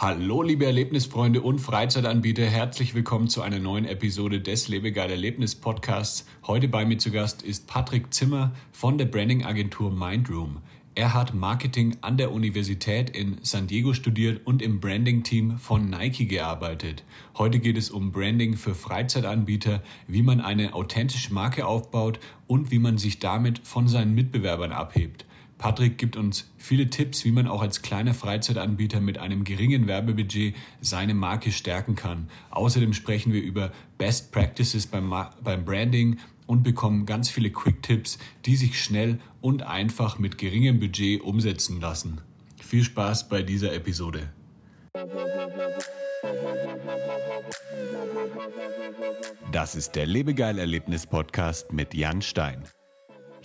Hallo liebe Erlebnisfreunde und Freizeitanbieter, herzlich willkommen zu einer neuen Episode des Lebegeil Erlebnis Podcasts. Heute bei mir zu Gast ist Patrick Zimmer von der Branding Agentur Mindroom. Er hat Marketing an der Universität in San Diego studiert und im Branding-Team von Nike gearbeitet. Heute geht es um Branding für Freizeitanbieter, wie man eine authentische Marke aufbaut und wie man sich damit von seinen Mitbewerbern abhebt. Patrick gibt uns viele Tipps, wie man auch als kleiner Freizeitanbieter mit einem geringen Werbebudget seine Marke stärken kann. Außerdem sprechen wir über Best Practices beim, beim Branding und bekommen ganz viele Quick-Tipps, die sich schnell und einfach mit geringem Budget umsetzen lassen. Viel Spaß bei dieser Episode. Das ist der Lebegeil-Erlebnis-Podcast mit Jan Stein.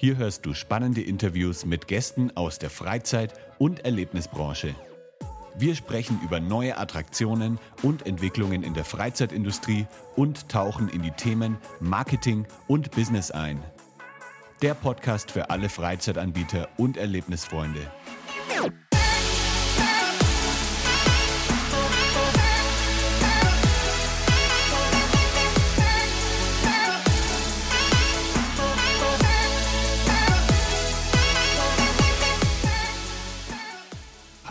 Hier hörst du spannende Interviews mit Gästen aus der Freizeit- und Erlebnisbranche. Wir sprechen über neue Attraktionen und Entwicklungen in der Freizeitindustrie und tauchen in die Themen Marketing und Business ein. Der Podcast für alle Freizeitanbieter und Erlebnisfreunde.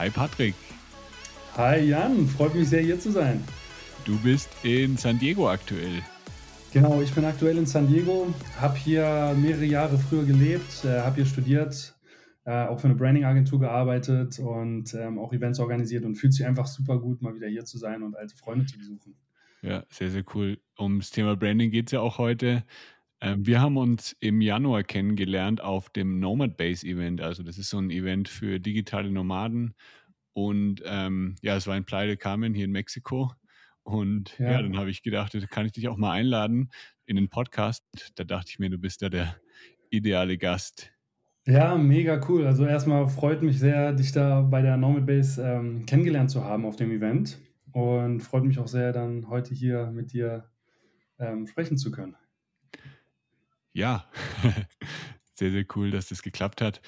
Hi Patrick. Hi Jan, freut mich sehr hier zu sein. Du bist in San Diego aktuell. Genau, ich bin aktuell in San Diego, habe hier mehrere Jahre früher gelebt, äh, habe hier studiert, äh, auch für eine Branding-Agentur gearbeitet und ähm, auch Events organisiert und fühlt sich einfach super gut, mal wieder hier zu sein und alte Freunde zu besuchen. Ja, sehr, sehr cool. Ums Thema Branding geht es ja auch heute. Ähm, wir haben uns im Januar kennengelernt auf dem Nomad Base Event. Also das ist so ein Event für digitale Nomaden. Und ähm, ja, es war in Playa del Carmen hier in Mexiko. Und ja, ja dann habe ich gedacht, da kann ich dich auch mal einladen in den Podcast. Da dachte ich mir, du bist da der ideale Gast. Ja, mega cool. Also erstmal freut mich sehr, dich da bei der Normal Base ähm, kennengelernt zu haben auf dem Event. Und freut mich auch sehr, dann heute hier mit dir ähm, sprechen zu können. Ja, sehr, sehr cool, dass das geklappt hat.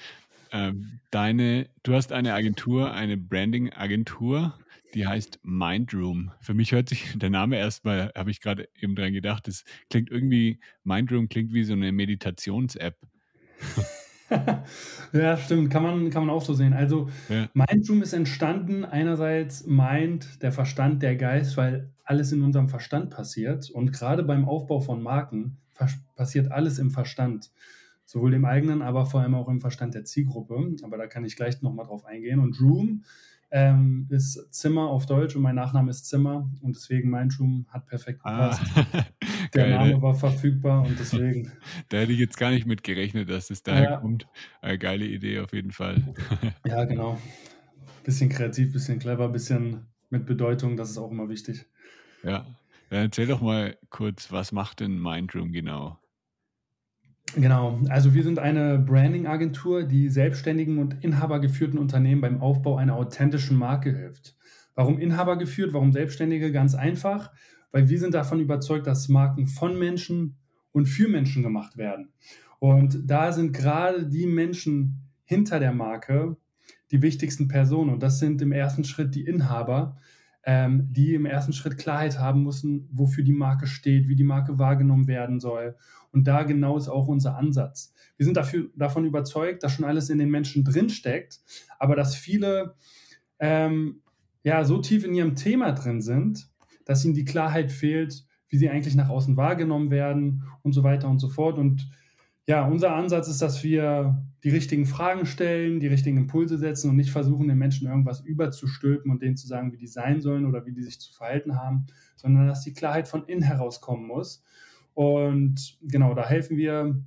Ähm, deine, du hast eine Agentur, eine Branding-Agentur, die heißt Mindroom. Für mich hört sich der Name erstmal, habe ich gerade eben dran gedacht, das klingt irgendwie, Mindroom klingt wie so eine Meditations-App. ja, stimmt, kann man, kann man auch so sehen. Also ja. Mindroom ist entstanden, einerseits Mind, der Verstand, der Geist, weil alles in unserem Verstand passiert. Und gerade beim Aufbau von Marken passiert alles im Verstand. Sowohl im eigenen, aber vor allem auch im Verstand der Zielgruppe. Aber da kann ich gleich nochmal drauf eingehen. Und Room ähm, ist Zimmer auf Deutsch und mein Nachname ist Zimmer und deswegen mein Room hat perfekt ah. gepasst. Ah, der Name war verfügbar und deswegen. Da hätte ich jetzt gar nicht mit gerechnet, dass es daher ja. kommt. Eine geile Idee auf jeden Fall. ja, genau. Bisschen kreativ, bisschen clever, bisschen mit Bedeutung, das ist auch immer wichtig. Ja, dann erzähl doch mal kurz, was macht denn Mindroom genau? Genau, also wir sind eine Branding-Agentur, die selbstständigen und inhabergeführten Unternehmen beim Aufbau einer authentischen Marke hilft. Warum Inhaber geführt, warum Selbstständige? Ganz einfach, weil wir sind davon überzeugt, dass Marken von Menschen und für Menschen gemacht werden. Und da sind gerade die Menschen hinter der Marke die wichtigsten Personen. Und das sind im ersten Schritt die Inhaber, ähm, die im ersten Schritt Klarheit haben müssen, wofür die Marke steht, wie die Marke wahrgenommen werden soll. Und da genau ist auch unser Ansatz. Wir sind dafür, davon überzeugt, dass schon alles in den Menschen drinsteckt, aber dass viele ähm, ja so tief in ihrem Thema drin sind, dass ihnen die Klarheit fehlt, wie sie eigentlich nach außen wahrgenommen werden und so weiter und so fort. Und ja, unser Ansatz ist, dass wir die richtigen Fragen stellen, die richtigen Impulse setzen und nicht versuchen, den Menschen irgendwas überzustülpen und denen zu sagen, wie die sein sollen oder wie die sich zu verhalten haben, sondern dass die Klarheit von innen herauskommen muss. Und genau, da helfen wir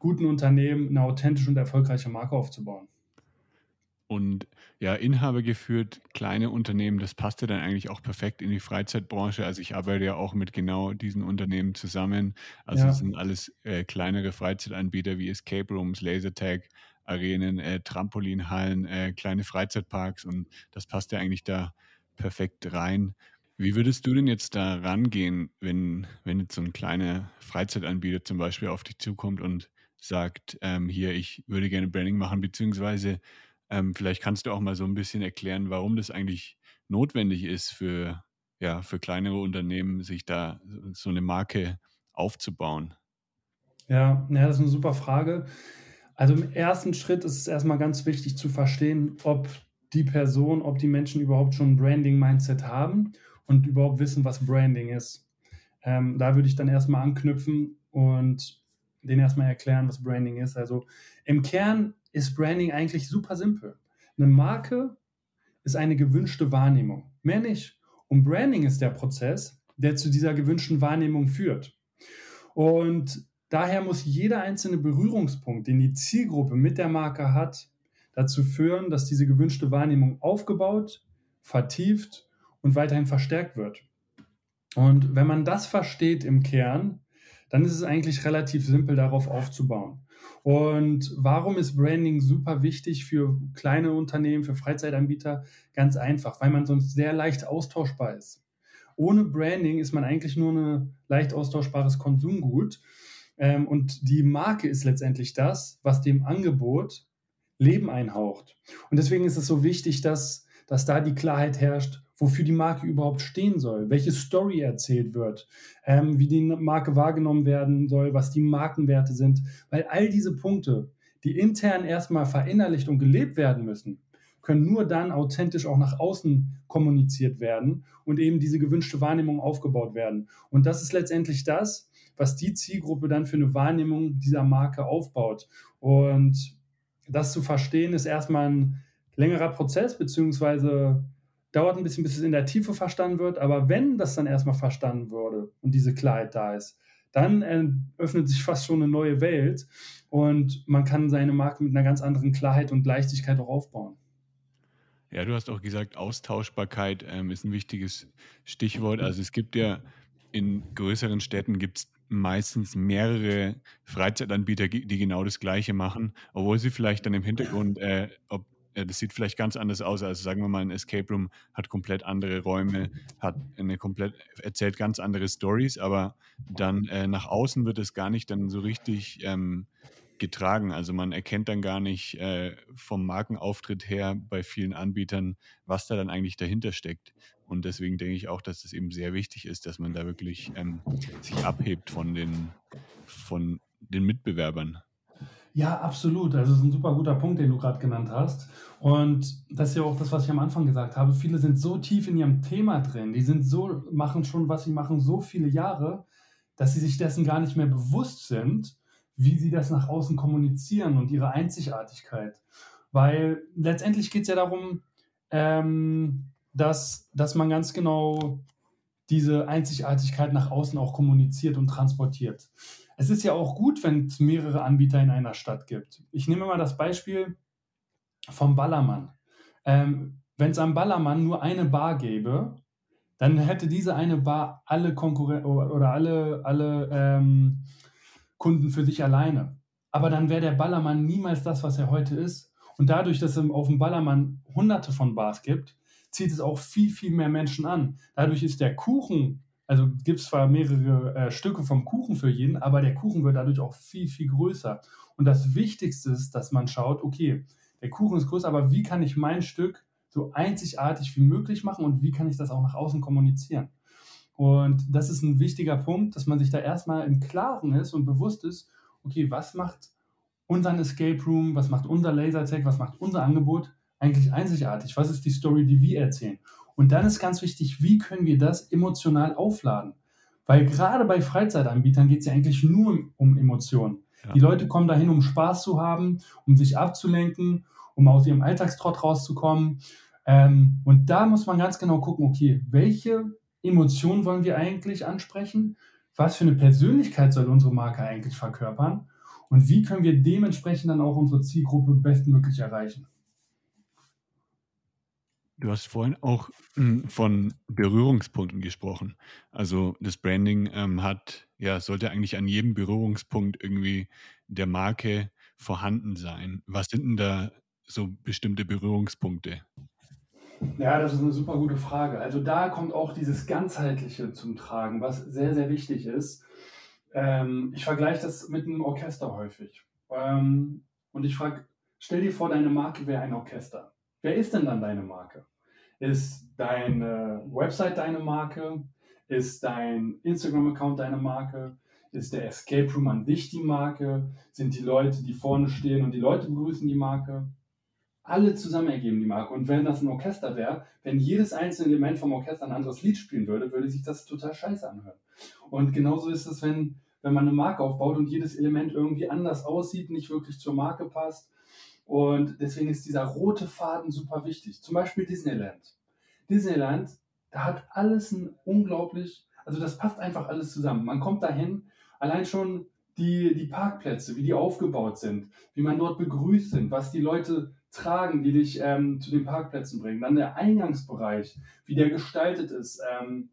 guten Unternehmen, eine authentische und erfolgreiche Marke aufzubauen. Und ja, Inhaber geführt, kleine Unternehmen, das passte dann eigentlich auch perfekt in die Freizeitbranche. Also ich arbeite ja auch mit genau diesen Unternehmen zusammen. Also es sind alles äh, kleinere Freizeitanbieter wie Escape Rooms, Lasertag, Arenen, äh, Trampolinhallen, äh, kleine Freizeitparks und das passt ja eigentlich da perfekt rein. Wie würdest du denn jetzt da rangehen, wenn, wenn jetzt so ein kleiner Freizeitanbieter zum Beispiel auf dich zukommt und sagt, ähm, hier, ich würde gerne Branding machen, beziehungsweise ähm, vielleicht kannst du auch mal so ein bisschen erklären, warum das eigentlich notwendig ist für, ja, für kleinere Unternehmen, sich da so eine Marke aufzubauen? Ja, ja, das ist eine super Frage. Also im ersten Schritt ist es erstmal ganz wichtig zu verstehen, ob die Person, ob die Menschen überhaupt schon ein Branding-Mindset haben und überhaupt wissen, was Branding ist. Ähm, da würde ich dann erstmal anknüpfen und denen erstmal erklären, was Branding ist. Also im Kern ist Branding eigentlich super simpel. Eine Marke ist eine gewünschte Wahrnehmung. Mehr nicht. Und Branding ist der Prozess, der zu dieser gewünschten Wahrnehmung führt. Und daher muss jeder einzelne Berührungspunkt, den die Zielgruppe mit der Marke hat, dazu führen, dass diese gewünschte Wahrnehmung aufgebaut, vertieft und weiterhin verstärkt wird. Und wenn man das versteht im Kern, dann ist es eigentlich relativ simpel, darauf aufzubauen. Und warum ist Branding super wichtig für kleine Unternehmen, für Freizeitanbieter? Ganz einfach, weil man sonst sehr leicht austauschbar ist. Ohne Branding ist man eigentlich nur ein leicht austauschbares Konsumgut. Ähm, und die Marke ist letztendlich das, was dem Angebot Leben einhaucht. Und deswegen ist es so wichtig, dass, dass da die Klarheit herrscht, wofür die Marke überhaupt stehen soll, welche Story erzählt wird, ähm, wie die Marke wahrgenommen werden soll, was die Markenwerte sind, weil all diese Punkte, die intern erstmal verinnerlicht und gelebt werden müssen, können nur dann authentisch auch nach außen kommuniziert werden und eben diese gewünschte Wahrnehmung aufgebaut werden. Und das ist letztendlich das, was die Zielgruppe dann für eine Wahrnehmung dieser Marke aufbaut. Und das zu verstehen ist erstmal ein längerer Prozess, beziehungsweise dauert ein bisschen, bis es in der Tiefe verstanden wird. Aber wenn das dann erstmal verstanden wurde und diese Klarheit da ist, dann öffnet sich fast schon eine neue Welt und man kann seine Marke mit einer ganz anderen Klarheit und Leichtigkeit auch aufbauen. Ja, du hast auch gesagt, Austauschbarkeit ähm, ist ein wichtiges Stichwort. Also es gibt ja in größeren Städten gibt es meistens mehrere Freizeitanbieter, die genau das Gleiche machen, obwohl sie vielleicht dann im Hintergrund, äh, ob das sieht vielleicht ganz anders aus. Also sagen wir mal, ein Escape Room hat komplett andere Räume, hat eine komplett, erzählt ganz andere Stories, aber dann äh, nach außen wird es gar nicht dann so richtig ähm, getragen. Also man erkennt dann gar nicht äh, vom Markenauftritt her bei vielen Anbietern, was da dann eigentlich dahinter steckt. Und deswegen denke ich auch, dass es eben sehr wichtig ist, dass man da wirklich ähm, sich abhebt von den, von den Mitbewerbern. Ja, absolut. Also, das ist ein super guter Punkt, den du gerade genannt hast. Und das ist ja auch das, was ich am Anfang gesagt habe. Viele sind so tief in ihrem Thema drin, die sind so machen schon, was sie machen, so viele Jahre, dass sie sich dessen gar nicht mehr bewusst sind, wie sie das nach außen kommunizieren und ihre Einzigartigkeit. Weil letztendlich geht es ja darum, ähm, dass, dass man ganz genau diese Einzigartigkeit nach außen auch kommuniziert und transportiert. Es ist ja auch gut, wenn es mehrere Anbieter in einer Stadt gibt. Ich nehme mal das Beispiel vom Ballermann. Ähm, wenn es am Ballermann nur eine Bar gäbe, dann hätte diese eine Bar alle Konkurrenten oder alle, alle ähm, Kunden für sich alleine. Aber dann wäre der Ballermann niemals das, was er heute ist. Und dadurch, dass es auf dem Ballermann hunderte von Bars gibt, zieht es auch viel, viel mehr Menschen an. Dadurch ist der Kuchen also gibt es zwar mehrere äh, Stücke vom Kuchen für jeden, aber der Kuchen wird dadurch auch viel, viel größer. Und das Wichtigste ist, dass man schaut, okay, der Kuchen ist größer, aber wie kann ich mein Stück so einzigartig wie möglich machen und wie kann ich das auch nach außen kommunizieren? Und das ist ein wichtiger Punkt, dass man sich da erstmal im Klaren ist und bewusst ist, okay, was macht unseren Escape Room, was macht unser Lasertag, was macht unser Angebot eigentlich einzigartig? Was ist die Story, die wir erzählen? Und dann ist ganz wichtig, wie können wir das emotional aufladen? Weil gerade bei Freizeitanbietern geht es ja eigentlich nur um Emotionen. Ja. Die Leute kommen dahin, um Spaß zu haben, um sich abzulenken, um aus ihrem Alltagstrott rauszukommen. Ähm, und da muss man ganz genau gucken, okay, welche Emotionen wollen wir eigentlich ansprechen? Was für eine Persönlichkeit soll unsere Marke eigentlich verkörpern? Und wie können wir dementsprechend dann auch unsere Zielgruppe bestmöglich erreichen? Du hast vorhin auch hm, von Berührungspunkten gesprochen. Also das Branding ähm, hat, ja, sollte eigentlich an jedem Berührungspunkt irgendwie der Marke vorhanden sein. Was sind denn da so bestimmte Berührungspunkte? Ja, das ist eine super gute Frage. Also da kommt auch dieses Ganzheitliche zum Tragen, was sehr, sehr wichtig ist. Ähm, ich vergleiche das mit einem Orchester häufig. Ähm, und ich frage, stell dir vor, deine Marke wäre ein Orchester. Wer ist denn dann deine Marke? Ist deine Website deine Marke? Ist dein Instagram-Account deine Marke? Ist der Escape Room an dich die Marke? Sind die Leute, die vorne stehen und die Leute begrüßen die Marke? Alle zusammen ergeben die Marke. Und wenn das ein Orchester wäre, wenn jedes einzelne Element vom Orchester ein anderes Lied spielen würde, würde sich das total scheiße anhören. Und genauso ist es, wenn, wenn man eine Marke aufbaut und jedes Element irgendwie anders aussieht, nicht wirklich zur Marke passt. Und deswegen ist dieser rote Faden super wichtig. Zum Beispiel Disneyland. Disneyland, da hat alles ein unglaublich, also das passt einfach alles zusammen. Man kommt dahin, allein schon die, die Parkplätze, wie die aufgebaut sind, wie man dort begrüßt sind, was die Leute tragen, die dich ähm, zu den Parkplätzen bringen. Dann der Eingangsbereich, wie der gestaltet ist. Ähm,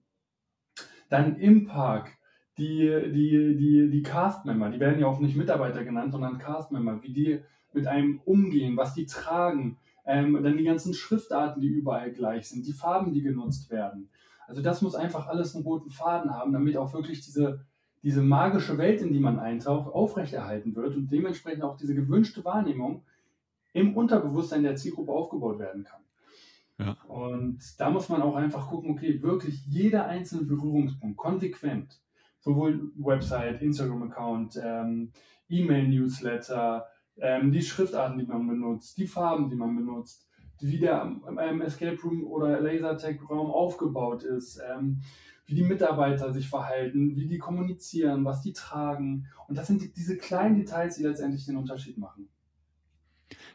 dann im Park die, die, die, die Cast-Member, die werden ja auch nicht Mitarbeiter genannt, sondern Cast-Member, wie die mit einem umgehen, was die tragen. Ähm, dann die ganzen Schriftarten, die überall gleich sind, die Farben, die genutzt werden. Also das muss einfach alles einen roten Faden haben, damit auch wirklich diese diese magische Welt, in die man eintaucht, aufrechterhalten wird und dementsprechend auch diese gewünschte Wahrnehmung im Unterbewusstsein der Zielgruppe aufgebaut werden kann. Ja. Und da muss man auch einfach gucken, okay, wirklich jeder einzelne Berührungspunkt konsequent, sowohl Website, Instagram-Account, ähm, E-Mail-Newsletter, ähm, die Schriftarten, die man benutzt, die Farben, die man benutzt, wie der ähm, Escape Room oder Lasertag-Raum aufgebaut ist, ähm, wie die Mitarbeiter sich verhalten, wie die kommunizieren, was die tragen. Und das sind die, diese kleinen Details, die letztendlich den Unterschied machen.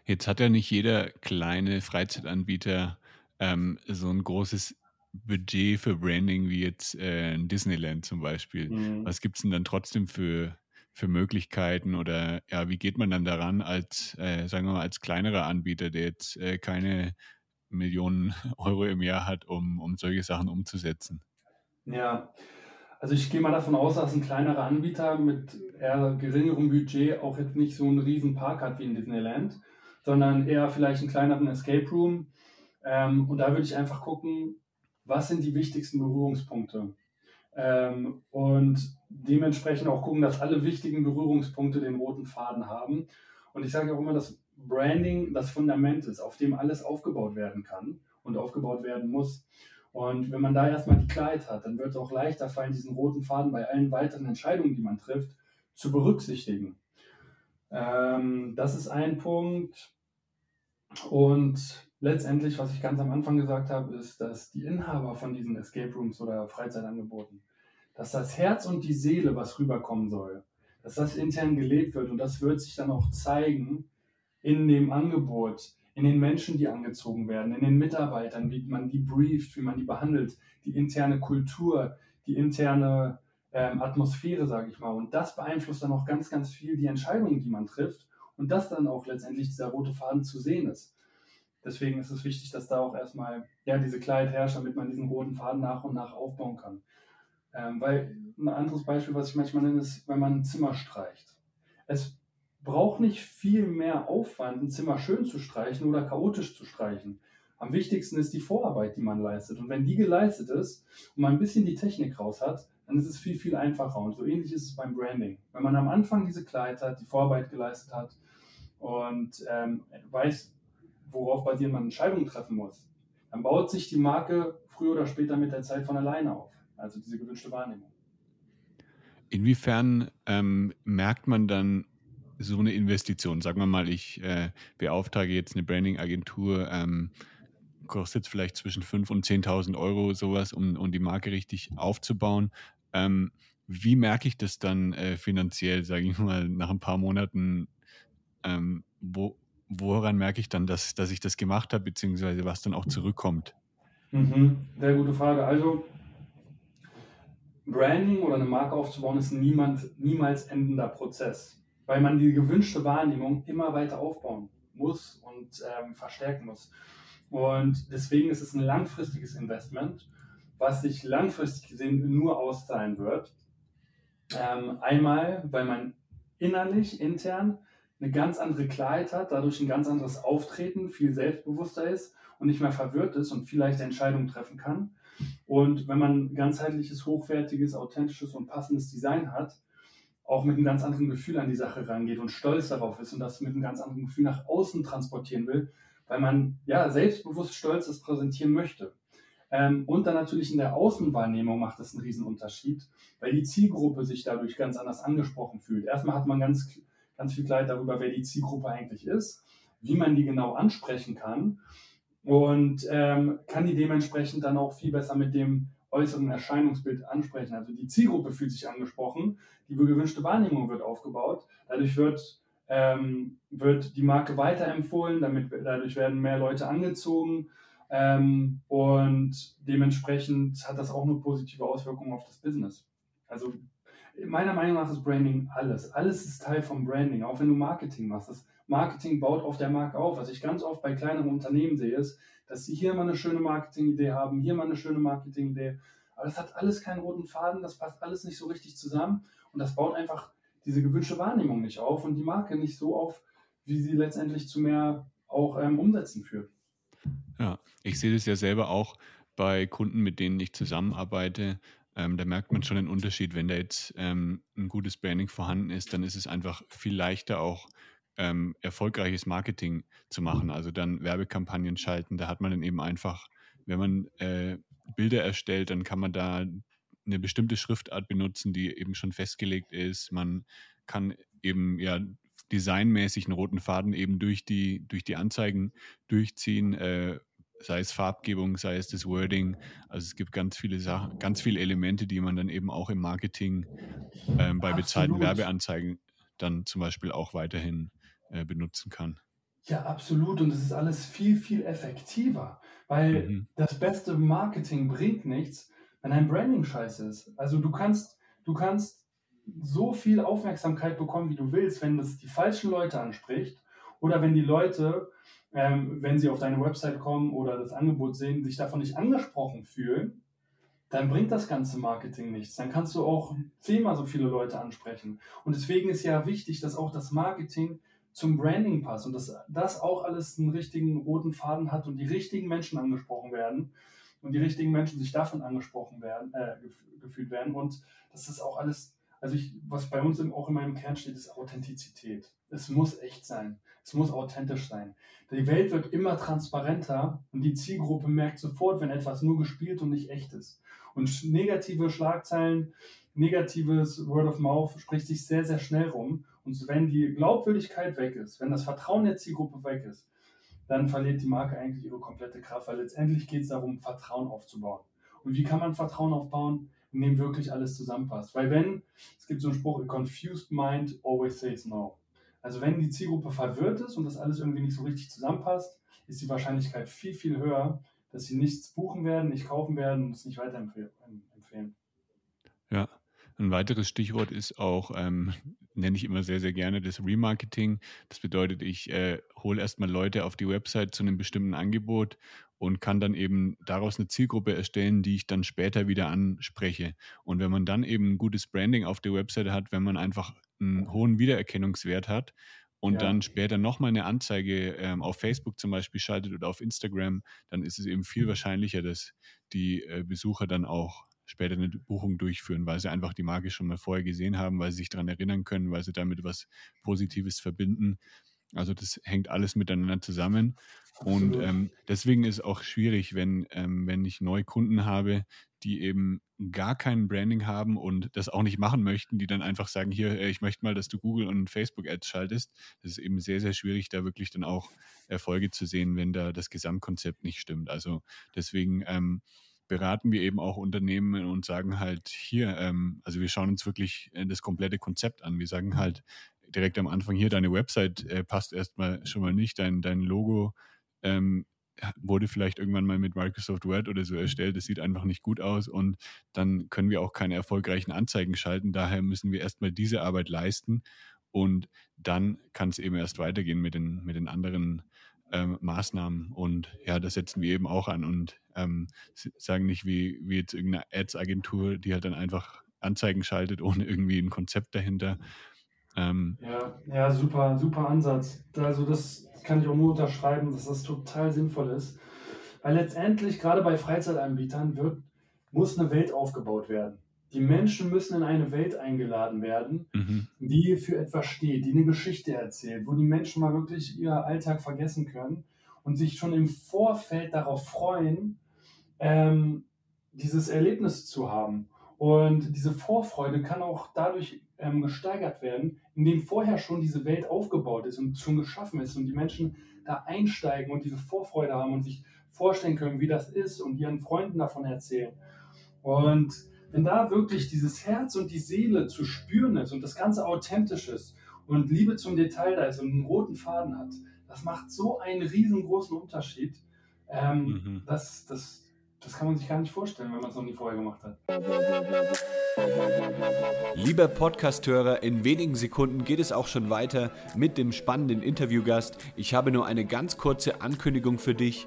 Jetzt hat ja nicht jeder kleine Freizeitanbieter ähm, so ein großes Budget für Branding wie jetzt äh, Disneyland zum Beispiel. Mhm. Was gibt es denn dann trotzdem für, für Möglichkeiten oder ja, wie geht man dann daran als, äh, sagen wir mal, als kleinerer Anbieter, der jetzt äh, keine Millionen Euro im Jahr hat, um, um solche Sachen umzusetzen? Ja, also ich gehe mal davon aus, dass ein kleinerer Anbieter mit eher geringerem Budget auch jetzt nicht so einen riesen Park hat wie in Disneyland, sondern eher vielleicht einen kleineren Escape Room. Ähm, und da würde ich einfach gucken, was sind die wichtigsten Berührungspunkte. Ähm, und dementsprechend auch gucken, dass alle wichtigen Berührungspunkte den roten Faden haben. Und ich sage auch immer, dass Branding das Fundament ist, auf dem alles aufgebaut werden kann und aufgebaut werden muss. Und wenn man da erstmal die Klarheit hat, dann wird es auch leichter fallen, diesen roten Faden bei allen weiteren Entscheidungen, die man trifft, zu berücksichtigen. Ähm, das ist ein Punkt. Und letztendlich, was ich ganz am Anfang gesagt habe, ist, dass die Inhaber von diesen Escape Rooms oder Freizeitangeboten, dass das Herz und die Seele, was rüberkommen soll, dass das intern gelebt wird und das wird sich dann auch zeigen in dem Angebot, in den Menschen, die angezogen werden, in den Mitarbeitern, wie man die brieft, wie man die behandelt, die interne Kultur, die interne ähm, Atmosphäre, sage ich mal. Und das beeinflusst dann auch ganz, ganz viel die Entscheidungen, die man trifft und dass dann auch letztendlich dieser rote Faden zu sehen ist. Deswegen ist es wichtig, dass da auch erstmal ja, diese Klarheit herrscht, damit man diesen roten Faden nach und nach aufbauen kann. Ähm, weil ein anderes Beispiel, was ich manchmal nenne, ist, wenn man ein Zimmer streicht. Es braucht nicht viel mehr Aufwand, ein Zimmer schön zu streichen oder chaotisch zu streichen. Am wichtigsten ist die Vorarbeit, die man leistet. Und wenn die geleistet ist und man ein bisschen die Technik raus hat, dann ist es viel, viel einfacher. Und so ähnlich ist es beim Branding. Wenn man am Anfang diese Klarheit hat, die Vorarbeit geleistet hat und ähm, weiß, worauf basierend man Entscheidungen treffen muss, dann baut sich die Marke früher oder später mit der Zeit von alleine auf. Also diese gewünschte Wahrnehmung. Inwiefern ähm, merkt man dann so eine Investition? Sagen wir mal, ich äh, beauftrage jetzt eine Branding-Agentur, ähm, kostet vielleicht zwischen 5.000 und 10.000 Euro sowas, um, um die Marke richtig aufzubauen. Ähm, wie merke ich das dann äh, finanziell, sage ich mal, nach ein paar Monaten? Ähm, wo, woran merke ich dann, dass, dass ich das gemacht habe, beziehungsweise was dann auch zurückkommt? Mhm, sehr gute Frage. Also Branding oder eine Marke aufzubauen ist niemand, niemals endender Prozess weil man die gewünschte Wahrnehmung immer weiter aufbauen muss und ähm, verstärken muss. Und deswegen ist es ein langfristiges Investment, was sich langfristig gesehen nur auszahlen wird. Ähm, einmal, weil man innerlich, intern eine ganz andere Klarheit hat, dadurch ein ganz anderes Auftreten, viel selbstbewusster ist und nicht mehr verwirrt ist und vielleicht Entscheidungen treffen kann. Und wenn man ganzheitliches, hochwertiges, authentisches und passendes Design hat, auch mit einem ganz anderen Gefühl an die Sache rangeht und stolz darauf ist und das mit einem ganz anderen Gefühl nach außen transportieren will, weil man ja selbstbewusst Stolzes präsentieren möchte. Ähm, und dann natürlich in der Außenwahrnehmung macht das einen Unterschied, weil die Zielgruppe sich dadurch ganz anders angesprochen fühlt. Erstmal hat man ganz, ganz viel Klarheit darüber, wer die Zielgruppe eigentlich ist, wie man die genau ansprechen kann und ähm, kann die dementsprechend dann auch viel besser mit dem äußeren Erscheinungsbild ansprechen. Also die Zielgruppe fühlt sich angesprochen, die gewünschte Wahrnehmung wird aufgebaut, dadurch wird, ähm, wird die Marke weiterempfohlen, damit, dadurch werden mehr Leute angezogen ähm, und dementsprechend hat das auch eine positive Auswirkung auf das Business. Also meiner Meinung nach ist Branding alles. Alles ist Teil vom Branding, auch wenn du Marketing machst. Das Marketing baut auf der Marke auf. Was ich ganz oft bei kleineren Unternehmen sehe, ist, dass sie hier mal eine schöne Marketingidee haben, hier mal eine schöne Marketingidee. Aber das hat alles keinen roten Faden, das passt alles nicht so richtig zusammen und das baut einfach diese gewünschte Wahrnehmung nicht auf und die Marke nicht so auf, wie sie letztendlich zu mehr auch ähm, Umsätzen führt. Ja, ich sehe das ja selber auch bei Kunden, mit denen ich zusammenarbeite. Ähm, da merkt man schon einen Unterschied. Wenn da jetzt ähm, ein gutes Branding vorhanden ist, dann ist es einfach viel leichter auch ähm, erfolgreiches Marketing zu machen. Also dann Werbekampagnen schalten. Da hat man dann eben einfach, wenn man äh, Bilder erstellt, dann kann man da eine bestimmte Schriftart benutzen, die eben schon festgelegt ist. Man kann eben ja designmäßig einen roten Faden eben durch die, durch die Anzeigen durchziehen, äh, sei es Farbgebung, sei es das Wording. Also es gibt ganz viele Sachen, ganz viele Elemente, die man dann eben auch im Marketing ähm, bei bezahlten Werbeanzeigen dann zum Beispiel auch weiterhin äh, benutzen kann. Ja, absolut. Und es ist alles viel, viel effektiver, weil mhm. das beste Marketing bringt nichts, wenn ein Branding scheiße ist. Also du kannst, du kannst so viel Aufmerksamkeit bekommen, wie du willst, wenn das die falschen Leute anspricht oder wenn die Leute, ähm, wenn sie auf deine Website kommen oder das Angebot sehen, sich davon nicht angesprochen fühlen, dann bringt das ganze Marketing nichts. Dann kannst du auch zehnmal so viele Leute ansprechen. Und deswegen ist ja wichtig, dass auch das Marketing zum Branding passt und dass das auch alles einen richtigen roten Faden hat und die richtigen Menschen angesprochen werden und die richtigen Menschen sich davon angesprochen werden, äh, gefühlt werden und dass das auch alles also ich, was bei uns auch in meinem Kern steht, ist Authentizität. Es muss echt sein. Es muss authentisch sein. Die Welt wird immer transparenter und die Zielgruppe merkt sofort, wenn etwas nur gespielt und nicht echt ist. Und negative Schlagzeilen, negatives Word of Mouth spricht sich sehr, sehr schnell rum. Und wenn die Glaubwürdigkeit weg ist, wenn das Vertrauen der Zielgruppe weg ist, dann verliert die Marke eigentlich ihre komplette Kraft, weil letztendlich geht es darum, Vertrauen aufzubauen. Und wie kann man Vertrauen aufbauen? In dem wirklich alles zusammenpasst. Weil wenn, es gibt so einen Spruch, a confused mind always says no. Also wenn die Zielgruppe verwirrt ist und das alles irgendwie nicht so richtig zusammenpasst, ist die Wahrscheinlichkeit viel, viel höher, dass sie nichts buchen werden, nicht kaufen werden und es nicht weiterempfehlen. Ja, ein weiteres Stichwort ist auch, ähm, nenne ich immer sehr, sehr gerne, das Remarketing. Das bedeutet, ich äh, hole erstmal Leute auf die Website zu einem bestimmten Angebot und kann dann eben daraus eine Zielgruppe erstellen, die ich dann später wieder anspreche. Und wenn man dann eben ein gutes Branding auf der Webseite hat, wenn man einfach einen hohen Wiedererkennungswert hat und ja. dann später nochmal eine Anzeige ähm, auf Facebook zum Beispiel schaltet oder auf Instagram, dann ist es eben viel wahrscheinlicher, dass die äh, Besucher dann auch später eine Buchung durchführen, weil sie einfach die Marke schon mal vorher gesehen haben, weil sie sich daran erinnern können, weil sie damit was Positives verbinden. Also das hängt alles miteinander zusammen. Und ähm, deswegen ist es auch schwierig, wenn, ähm, wenn ich neue Kunden habe, die eben gar kein Branding haben und das auch nicht machen möchten, die dann einfach sagen, hier, äh, ich möchte mal, dass du Google und Facebook Ads schaltest. Das ist eben sehr, sehr schwierig, da wirklich dann auch Erfolge zu sehen, wenn da das Gesamtkonzept nicht stimmt. Also deswegen ähm, beraten wir eben auch Unternehmen und sagen halt hier, ähm, also wir schauen uns wirklich äh, das komplette Konzept an. Wir sagen halt direkt am Anfang hier, deine Website äh, passt erstmal schon mal nicht, dein, dein Logo ähm, wurde vielleicht irgendwann mal mit Microsoft Word oder so erstellt. Das sieht einfach nicht gut aus und dann können wir auch keine erfolgreichen Anzeigen schalten. Daher müssen wir erstmal diese Arbeit leisten und dann kann es eben erst weitergehen mit den, mit den anderen ähm, Maßnahmen. Und ja, das setzen wir eben auch an und ähm, sagen nicht wie, wie jetzt irgendeine Ads-Agentur, die halt dann einfach Anzeigen schaltet, ohne irgendwie ein Konzept dahinter. Ähm, ja, ja, super, super Ansatz. Also das kann ich auch nur unterschreiben, dass das total sinnvoll ist. Weil letztendlich, gerade bei Freizeitanbietern, wird, muss eine Welt aufgebaut werden. Die Menschen müssen in eine Welt eingeladen werden, mhm. die für etwas steht, die eine Geschichte erzählt, wo die Menschen mal wirklich ihr Alltag vergessen können und sich schon im Vorfeld darauf freuen, ähm, dieses Erlebnis zu haben. Und diese Vorfreude kann auch dadurch ähm, gesteigert werden, indem vorher schon diese Welt aufgebaut ist und schon geschaffen ist und die Menschen da einsteigen und diese Vorfreude haben und sich vorstellen können, wie das ist und ihren Freunden davon erzählen. Und wenn da wirklich dieses Herz und die Seele zu spüren ist und das Ganze authentisch ist und Liebe zum Detail da ist und einen roten Faden hat, das macht so einen riesengroßen Unterschied. Ähm, mhm. das, das, das kann man sich gar nicht vorstellen, wenn man es noch nie vorher gemacht hat. Lieber Podcasthörer, in wenigen Sekunden geht es auch schon weiter mit dem spannenden Interviewgast. Ich habe nur eine ganz kurze Ankündigung für dich.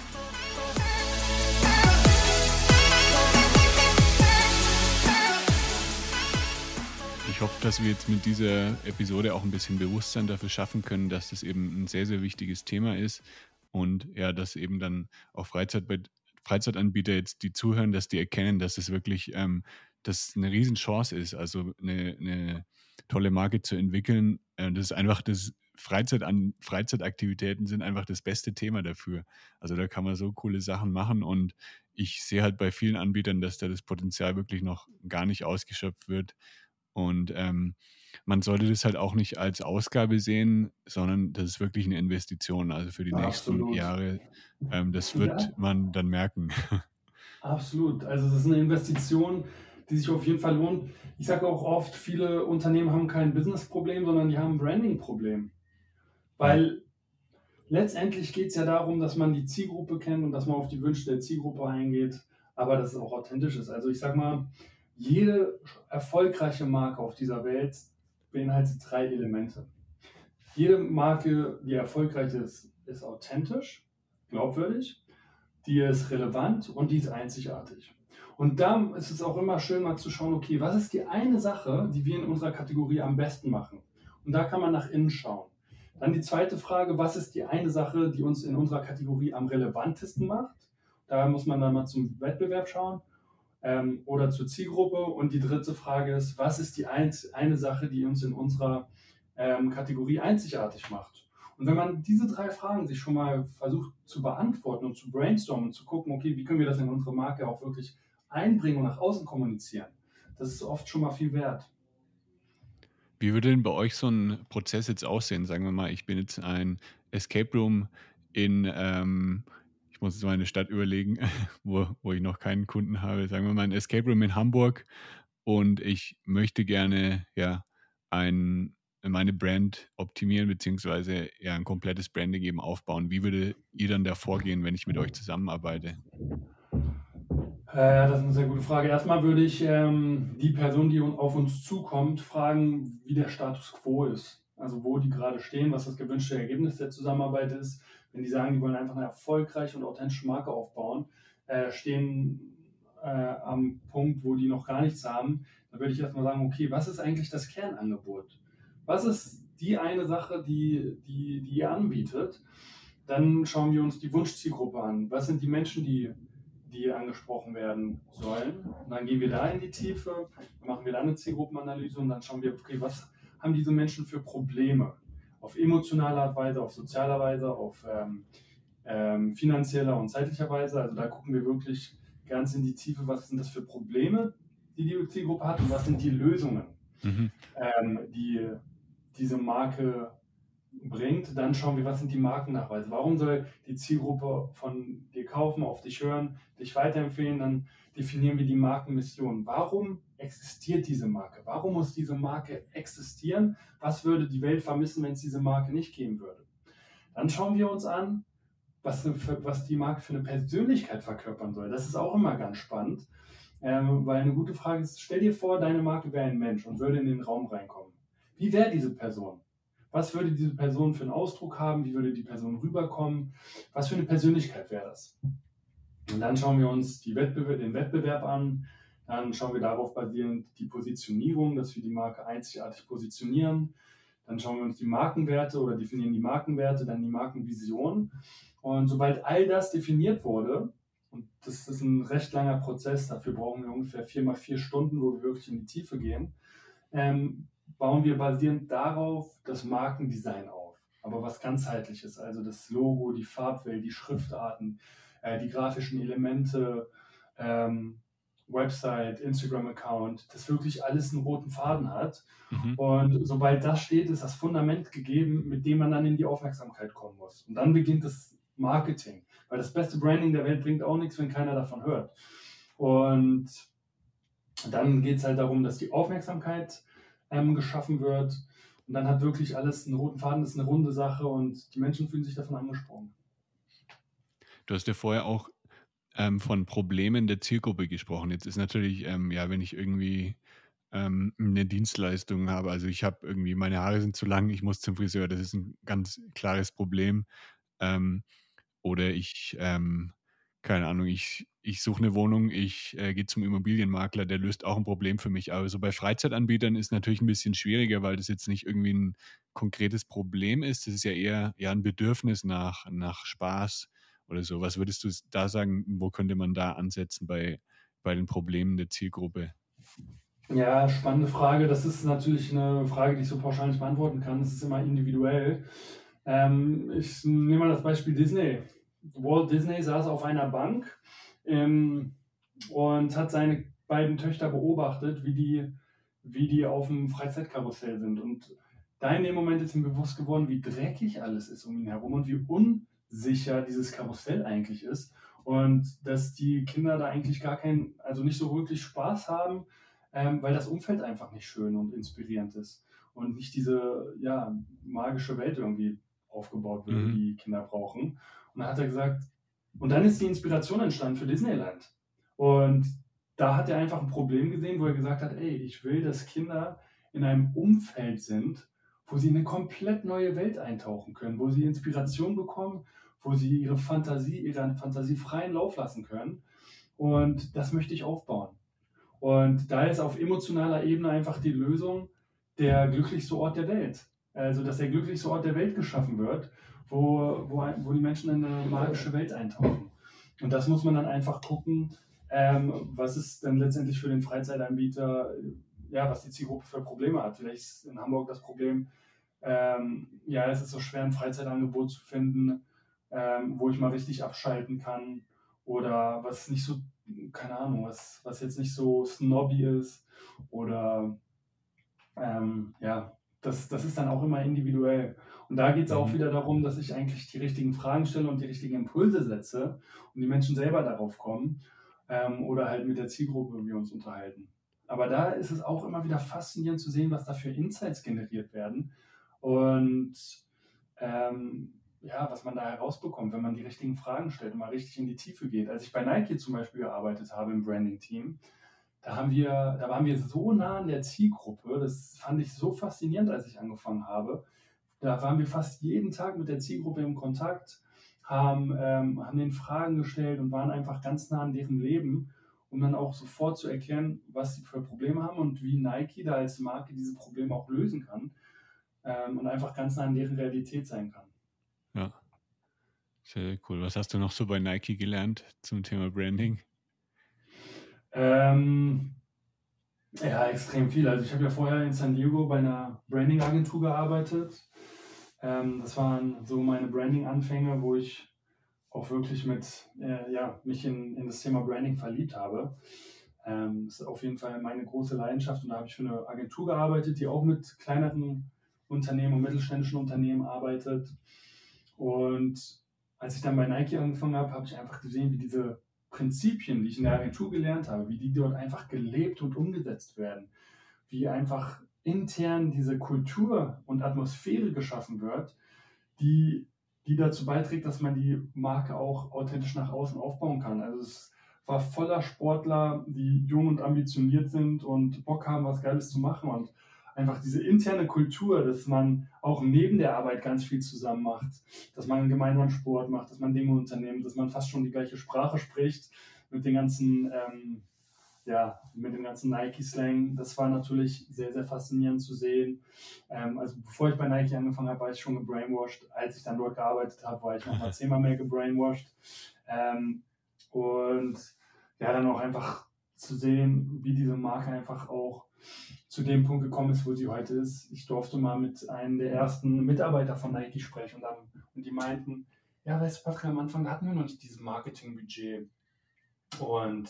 Ich hoffe, dass wir jetzt mit dieser Episode auch ein bisschen Bewusstsein dafür schaffen können, dass das eben ein sehr, sehr wichtiges Thema ist und ja, dass eben dann auch Freizeit bei, Freizeitanbieter jetzt, die zuhören, dass die erkennen, dass es wirklich ähm, das eine Riesenchance ist, also eine, eine tolle Marke zu entwickeln. Äh, das ist einfach das Freizeit an Freizeitaktivitäten sind einfach das beste Thema dafür. Also da kann man so coole Sachen machen und ich sehe halt bei vielen Anbietern, dass da das Potenzial wirklich noch gar nicht ausgeschöpft wird. Und ähm, man sollte das halt auch nicht als Ausgabe sehen, sondern das ist wirklich eine Investition. Also für die Absolut. nächsten Jahre, ähm, das wird ja. man dann merken. Absolut. Also es ist eine Investition, die sich auf jeden Fall lohnt. Ich sage auch oft, viele Unternehmen haben kein Business-Problem, sondern die haben ein Branding-Problem. Weil letztendlich geht es ja darum, dass man die Zielgruppe kennt und dass man auf die Wünsche der Zielgruppe eingeht, aber dass es auch authentisch ist. Also ich sage mal, jede erfolgreiche Marke auf dieser Welt beinhaltet drei Elemente. Jede Marke, die erfolgreich ist, ist authentisch, glaubwürdig, die ist relevant und die ist einzigartig. Und da ist es auch immer schön mal zu schauen, okay, was ist die eine Sache, die wir in unserer Kategorie am besten machen? Und da kann man nach innen schauen. Dann die zweite Frage, was ist die eine Sache, die uns in unserer Kategorie am relevantesten macht? Da muss man dann mal zum Wettbewerb schauen ähm, oder zur Zielgruppe. Und die dritte Frage ist, was ist die ein, eine Sache, die uns in unserer ähm, Kategorie einzigartig macht? Und wenn man diese drei Fragen sich schon mal versucht zu beantworten und zu brainstormen und zu gucken, okay, wie können wir das in unsere Marke auch wirklich einbringen und nach außen kommunizieren, das ist oft schon mal viel wert. Wie würde denn bei euch so ein Prozess jetzt aussehen? Sagen wir mal, ich bin jetzt ein Escape Room in ähm, ich muss jetzt mal eine Stadt überlegen, wo, wo ich noch keinen Kunden habe. Sagen wir mal ein Escape Room in Hamburg und ich möchte gerne ja ein, meine Brand optimieren, beziehungsweise ja ein komplettes Branding eben aufbauen. Wie würde ihr dann da vorgehen, wenn ich mit euch zusammenarbeite? Äh, das ist eine sehr gute Frage. Erstmal würde ich ähm, die Person, die auf uns zukommt, fragen, wie der Status quo ist. Also wo die gerade stehen, was das gewünschte Ergebnis der Zusammenarbeit ist wenn die sagen, die wollen einfach eine erfolgreiche und authentische Marke aufbauen, äh, stehen äh, am Punkt, wo die noch gar nichts haben, dann würde ich erstmal sagen, okay, was ist eigentlich das Kernangebot? Was ist die eine Sache, die, die, die ihr anbietet? Dann schauen wir uns die Wunschzielgruppe an. Was sind die Menschen, die, die angesprochen werden sollen? Und dann gehen wir da in die Tiefe, machen wir dann eine Zielgruppenanalyse und dann schauen wir, okay, was haben diese Menschen für Probleme? Auf emotionaler Weise, auf sozialer Weise, auf ähm, ähm, finanzieller und zeitlicher Weise. Also da gucken wir wirklich ganz in die Tiefe, was sind das für Probleme, die die Zielgruppe hat und was sind die Lösungen, mhm. ähm, die diese Marke bringt. Dann schauen wir, was sind die Markennachweise. Warum soll die Zielgruppe von dir kaufen, auf dich hören, dich weiterempfehlen? Dann definieren wir die Markenmission. Warum existiert diese Marke? Warum muss diese Marke existieren? Was würde die Welt vermissen, wenn es diese Marke nicht geben würde? Dann schauen wir uns an, was, was die Marke für eine Persönlichkeit verkörpern soll. Das ist auch immer ganz spannend, ähm, weil eine gute Frage ist, stell dir vor, deine Marke wäre ein Mensch und würde in den Raum reinkommen. Wie wäre diese Person? Was würde diese Person für einen Ausdruck haben? Wie würde die Person rüberkommen? Was für eine Persönlichkeit wäre das? Und dann schauen wir uns Wettbewerb, den Wettbewerb an. Dann schauen wir darauf basierend die Positionierung, dass wir die Marke einzigartig positionieren. Dann schauen wir uns die Markenwerte oder definieren die Markenwerte, dann die Markenvision. Und sobald all das definiert wurde, und das ist ein recht langer Prozess, dafür brauchen wir ungefähr vier mal vier Stunden, wo wir wirklich in die Tiefe gehen, ähm, bauen wir basierend darauf das Markendesign auf. Aber was ganzheitliches, also das Logo, die Farbwelt, die Schriftarten, äh, die grafischen Elemente, ähm, Website, Instagram-Account, das wirklich alles einen roten Faden hat. Mhm. Und sobald das steht, ist das Fundament gegeben, mit dem man dann in die Aufmerksamkeit kommen muss. Und dann beginnt das Marketing. Weil das beste Branding der Welt bringt auch nichts, wenn keiner davon hört. Und dann geht es halt darum, dass die Aufmerksamkeit ähm, geschaffen wird. Und dann hat wirklich alles einen roten Faden, das ist eine runde Sache und die Menschen fühlen sich davon angesprochen. Du hast ja vorher auch ähm, von Problemen der Zielgruppe gesprochen. Jetzt ist natürlich, ähm, ja, wenn ich irgendwie ähm, eine Dienstleistung habe, also ich habe irgendwie, meine Haare sind zu lang, ich muss zum Friseur, das ist ein ganz klares Problem. Ähm, oder ich, ähm, keine Ahnung, ich, ich suche eine Wohnung, ich äh, gehe zum Immobilienmakler, der löst auch ein Problem für mich. Aber so bei Freizeitanbietern ist natürlich ein bisschen schwieriger, weil das jetzt nicht irgendwie ein konkretes Problem ist. Das ist ja eher, eher ein Bedürfnis nach, nach Spaß oder so. Was würdest du da sagen, wo könnte man da ansetzen bei, bei den Problemen der Zielgruppe? Ja, spannende Frage. Das ist natürlich eine Frage, die ich so pauschal nicht beantworten kann. Das ist immer individuell. Ähm, ich nehme mal das Beispiel Disney. Walt Disney saß auf einer Bank ähm, und hat seine beiden Töchter beobachtet, wie die, wie die auf dem Freizeitkarussell sind. Und da in dem Moment ist ihm bewusst geworden, wie dreckig alles ist um ihn herum und wie unsicher dieses Karussell eigentlich ist. Und dass die Kinder da eigentlich gar keinen, also nicht so wirklich Spaß haben, ähm, weil das Umfeld einfach nicht schön und inspirierend ist und nicht diese ja, magische Welt irgendwie aufgebaut wird, mhm. die Kinder brauchen. Und dann hat er gesagt, und dann ist die Inspiration entstanden für Disneyland. Und da hat er einfach ein Problem gesehen, wo er gesagt hat, ey, ich will, dass Kinder in einem Umfeld sind, wo sie in eine komplett neue Welt eintauchen können, wo sie Inspiration bekommen, wo sie ihre Fantasie, ihre Fantasie freien Lauf lassen können. Und das möchte ich aufbauen. Und da ist auf emotionaler Ebene einfach die Lösung der glücklichste Ort der Welt. Also, dass der glücklichste Ort der Welt geschaffen wird, wo, wo, wo die Menschen in eine magische Welt eintauchen. Und das muss man dann einfach gucken, ähm, was ist denn letztendlich für den Freizeitanbieter, ja, was die Zielgruppe für Probleme hat. Vielleicht ist in Hamburg das Problem, ähm, ja, es ist so schwer, ein Freizeitangebot zu finden, ähm, wo ich mal richtig abschalten kann oder was nicht so, keine Ahnung, was, was jetzt nicht so snobby ist oder ähm, ja, das, das ist dann auch immer individuell. Und da geht es auch mhm. wieder darum, dass ich eigentlich die richtigen Fragen stelle und die richtigen Impulse setze und die Menschen selber darauf kommen ähm, oder halt mit der Zielgruppe wir uns unterhalten. Aber da ist es auch immer wieder faszinierend zu sehen, was da für Insights generiert werden und ähm, ja, was man da herausbekommt, wenn man die richtigen Fragen stellt und mal richtig in die Tiefe geht. Als ich bei Nike zum Beispiel gearbeitet habe im Branding-Team, da, haben wir, da waren wir so nah an der Zielgruppe, das fand ich so faszinierend, als ich angefangen habe. Da waren wir fast jeden Tag mit der Zielgruppe im Kontakt, haben, ähm, haben den Fragen gestellt und waren einfach ganz nah an deren Leben, um dann auch sofort zu erklären, was sie für Probleme haben und wie Nike da als Marke diese Probleme auch lösen kann ähm, und einfach ganz nah an deren Realität sein kann. Sehr cool. Was hast du noch so bei Nike gelernt zum Thema Branding? Ähm, ja, extrem viel. Also ich habe ja vorher in San Diego bei einer Branding-Agentur gearbeitet. Ähm, das waren so meine Branding-Anfänge, wo ich auch wirklich mit, äh, ja, mich in, in das Thema Branding verliebt habe. Ähm, das ist auf jeden Fall meine große Leidenschaft und da habe ich für eine Agentur gearbeitet, die auch mit kleineren Unternehmen und mittelständischen Unternehmen arbeitet. Und als ich dann bei Nike angefangen habe, habe ich einfach gesehen, wie diese Prinzipien, die ich in der Agentur gelernt habe, wie die dort einfach gelebt und umgesetzt werden, wie einfach intern diese Kultur und Atmosphäre geschaffen wird, die, die dazu beiträgt, dass man die Marke auch authentisch nach außen aufbauen kann. Also es war voller Sportler, die jung und ambitioniert sind und Bock haben, was Geiles zu machen und einfach diese interne Kultur, dass man auch neben der Arbeit ganz viel zusammen macht, dass man gemeinsam Sport macht, dass man Dinge unternimmt, dass man fast schon die gleiche Sprache spricht mit den ganzen, ähm, ja, mit dem ganzen Nike-Slang. Das war natürlich sehr, sehr faszinierend zu sehen. Ähm, also bevor ich bei Nike angefangen habe, war ich schon gebrainwashed. Als ich dann dort gearbeitet habe, war ich noch mal zehnmal mehr gebrainwashed. Ähm, und ja, dann auch einfach zu sehen, wie diese Marke einfach auch zu dem Punkt gekommen ist, wo sie heute ist. Ich durfte mal mit einem der ersten Mitarbeiter von Nike sprechen und, dann, und die meinten, ja, weißt du, Patrick, am Anfang hatten wir noch nicht dieses Marketingbudget und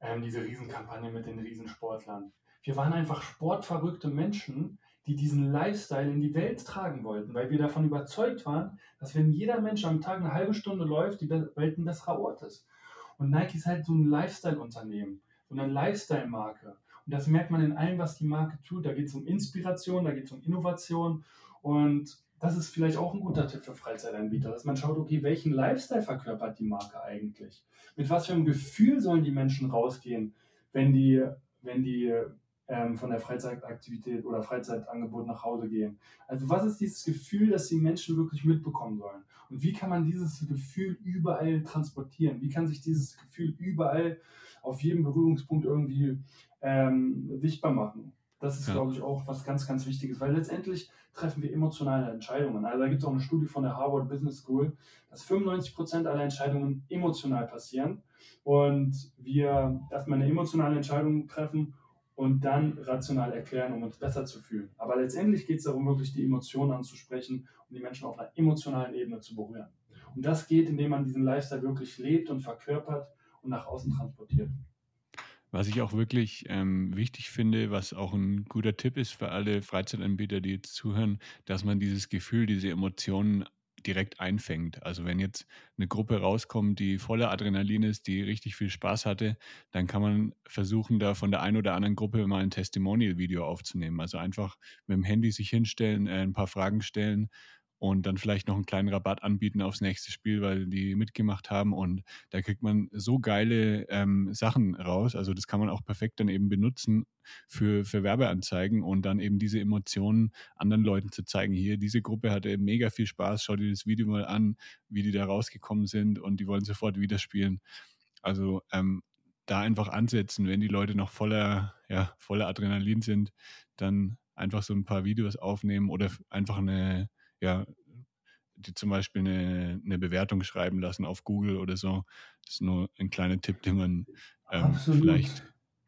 ähm, diese Riesenkampagne mit den Riesensportlern. Wir waren einfach sportverrückte Menschen, die diesen Lifestyle in die Welt tragen wollten, weil wir davon überzeugt waren, dass wenn jeder Mensch am Tag eine halbe Stunde läuft, die Welt ein besserer Ort ist. Und Nike ist halt so ein Lifestyle-Unternehmen, so eine Lifestyle-Marke. Und das merkt man in allem, was die Marke tut. Da geht es um Inspiration, da geht es um Innovation. Und das ist vielleicht auch ein guter Tipp für Freizeitanbieter, dass man schaut, okay, welchen Lifestyle verkörpert die Marke eigentlich? Mit was für einem Gefühl sollen die Menschen rausgehen, wenn die, wenn die ähm, von der Freizeitaktivität oder Freizeitangebot nach Hause gehen? Also was ist dieses Gefühl, das die Menschen wirklich mitbekommen sollen? Und wie kann man dieses Gefühl überall transportieren? Wie kann sich dieses Gefühl überall auf jedem Berührungspunkt irgendwie ähm, sichtbar machen. Das ist, ja. glaube ich, auch was ganz, ganz Wichtiges, weil letztendlich treffen wir emotionale Entscheidungen. Also da gibt es auch eine Studie von der Harvard Business School, dass 95 Prozent aller Entscheidungen emotional passieren und wir erstmal eine emotionale Entscheidung treffen und dann rational erklären, um uns besser zu fühlen. Aber letztendlich geht es darum, wirklich die Emotionen anzusprechen und die Menschen auf einer emotionalen Ebene zu berühren. Und das geht, indem man diesen Lifestyle wirklich lebt und verkörpert und nach außen transportiert. Was ich auch wirklich ähm, wichtig finde, was auch ein guter Tipp ist für alle Freizeitanbieter, die jetzt zuhören, dass man dieses Gefühl, diese Emotionen direkt einfängt. Also wenn jetzt eine Gruppe rauskommt, die voller Adrenalin ist, die richtig viel Spaß hatte, dann kann man versuchen, da von der einen oder anderen Gruppe mal ein Testimonial-Video aufzunehmen. Also einfach mit dem Handy sich hinstellen, äh, ein paar Fragen stellen und dann vielleicht noch einen kleinen Rabatt anbieten aufs nächste Spiel, weil die mitgemacht haben. Und da kriegt man so geile ähm, Sachen raus. Also das kann man auch perfekt dann eben benutzen für, für Werbeanzeigen und dann eben diese Emotionen anderen Leuten zu zeigen. Hier, diese Gruppe hatte mega viel Spaß. Schau dir das Video mal an, wie die da rausgekommen sind und die wollen sofort wieder spielen. Also ähm, da einfach ansetzen, wenn die Leute noch voller, ja, voller Adrenalin sind, dann einfach so ein paar Videos aufnehmen oder einfach eine ja, die zum Beispiel eine, eine Bewertung schreiben lassen auf Google oder so. Das ist nur ein kleiner Tipp, den man ähm, vielleicht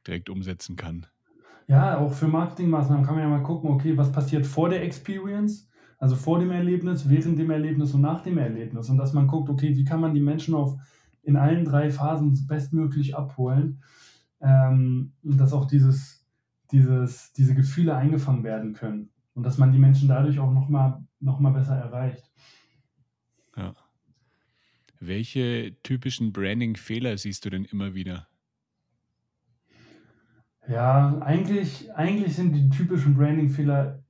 direkt umsetzen kann. Ja, auch für Marketingmaßnahmen kann man ja mal gucken, okay, was passiert vor der Experience, also vor dem Erlebnis, während dem Erlebnis und nach dem Erlebnis. Und dass man guckt, okay, wie kann man die Menschen auf in allen drei Phasen bestmöglich abholen. Ähm, dass auch dieses, dieses, diese Gefühle eingefangen werden können. Und dass man die Menschen dadurch auch nochmal noch mal besser erreicht. Ja. Welche typischen Branding-Fehler siehst du denn immer wieder? Ja, eigentlich, eigentlich sind die typischen Branding-Fehler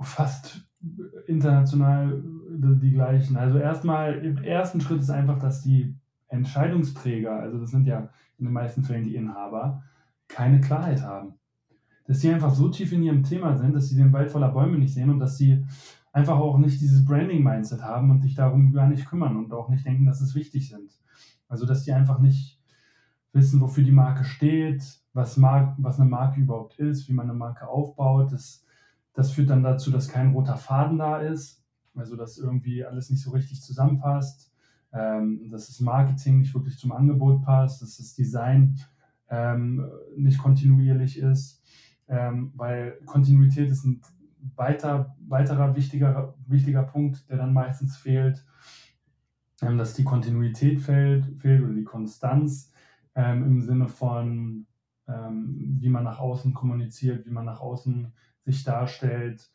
fast international die gleichen. Also erstmal, im ersten Schritt ist einfach, dass die Entscheidungsträger, also das sind ja in den meisten Fällen die Inhaber, keine Klarheit haben dass sie einfach so tief in ihrem Thema sind, dass sie den Wald voller Bäume nicht sehen und dass sie einfach auch nicht dieses Branding-Mindset haben und sich darum gar nicht kümmern und auch nicht denken, dass es wichtig sind. Also, dass die einfach nicht wissen, wofür die Marke steht, was, Mar was eine Marke überhaupt ist, wie man eine Marke aufbaut. Das, das führt dann dazu, dass kein roter Faden da ist, also dass irgendwie alles nicht so richtig zusammenpasst, ähm, dass das Marketing nicht wirklich zum Angebot passt, dass das Design ähm, nicht kontinuierlich ist ähm, weil Kontinuität ist ein weiter, weiterer wichtiger, wichtiger Punkt, der dann meistens fehlt, ähm, dass die Kontinuität fehlt, fehlt oder die Konstanz ähm, im Sinne von, ähm, wie man nach außen kommuniziert, wie man nach außen sich darstellt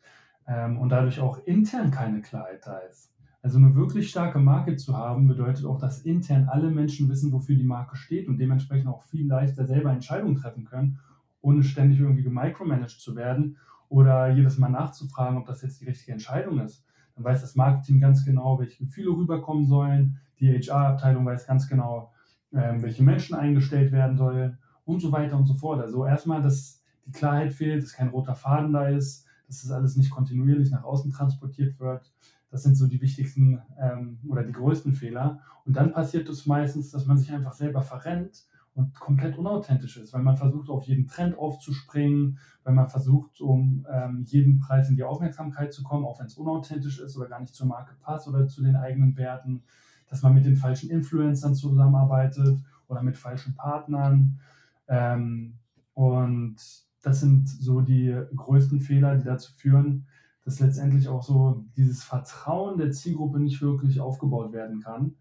ähm, und dadurch auch intern keine Klarheit da ist. Also eine wirklich starke Marke zu haben, bedeutet auch, dass intern alle Menschen wissen, wofür die Marke steht und dementsprechend auch viel leichter selber Entscheidungen treffen können ohne ständig irgendwie gemicromanaged zu werden oder jedes Mal nachzufragen, ob das jetzt die richtige Entscheidung ist. Dann weiß das Marketing ganz genau, welche Gefühle rüberkommen sollen. Die HR-Abteilung weiß ganz genau, ähm, welche Menschen eingestellt werden sollen und so weiter und so fort. Also erstmal das, die Klarheit fehlt, dass kein roter Faden da ist, dass das alles nicht kontinuierlich nach außen transportiert wird. Das sind so die wichtigsten ähm, oder die größten Fehler. Und dann passiert es meistens, dass man sich einfach selber verrennt und komplett unauthentisch ist, weil man versucht, auf jeden Trend aufzuspringen, weil man versucht, um ähm, jeden Preis in die Aufmerksamkeit zu kommen, auch wenn es unauthentisch ist oder gar nicht zur Marke passt oder zu den eigenen Werten, dass man mit den falschen Influencern zusammenarbeitet oder mit falschen Partnern. Ähm, und das sind so die größten Fehler, die dazu führen, dass letztendlich auch so dieses Vertrauen der Zielgruppe nicht wirklich aufgebaut werden kann.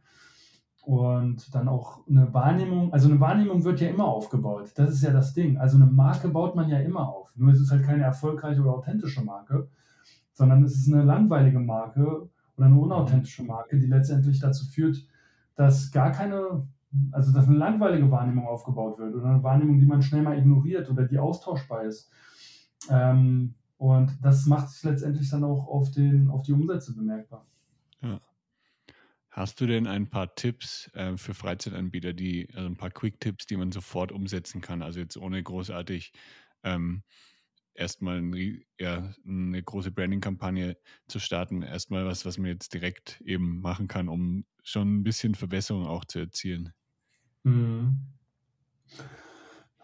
Und dann auch eine Wahrnehmung, also eine Wahrnehmung wird ja immer aufgebaut. Das ist ja das Ding. Also eine Marke baut man ja immer auf. Nur es ist halt keine erfolgreiche oder authentische Marke, sondern es ist eine langweilige Marke oder eine unauthentische Marke, die letztendlich dazu führt, dass gar keine, also dass eine langweilige Wahrnehmung aufgebaut wird oder eine Wahrnehmung, die man schnell mal ignoriert oder die austauschbar ist. Ähm, und das macht sich letztendlich dann auch auf, den, auf die Umsätze bemerkbar. Ja. Hast du denn ein paar Tipps äh, für Freizeitanbieter, die, also ein paar Quick-Tipps, die man sofort umsetzen kann? Also jetzt ohne großartig ähm, erstmal ein, ja, eine große Branding-Kampagne zu starten. Erstmal was, was man jetzt direkt eben machen kann, um schon ein bisschen Verbesserung auch zu erzielen. Mhm.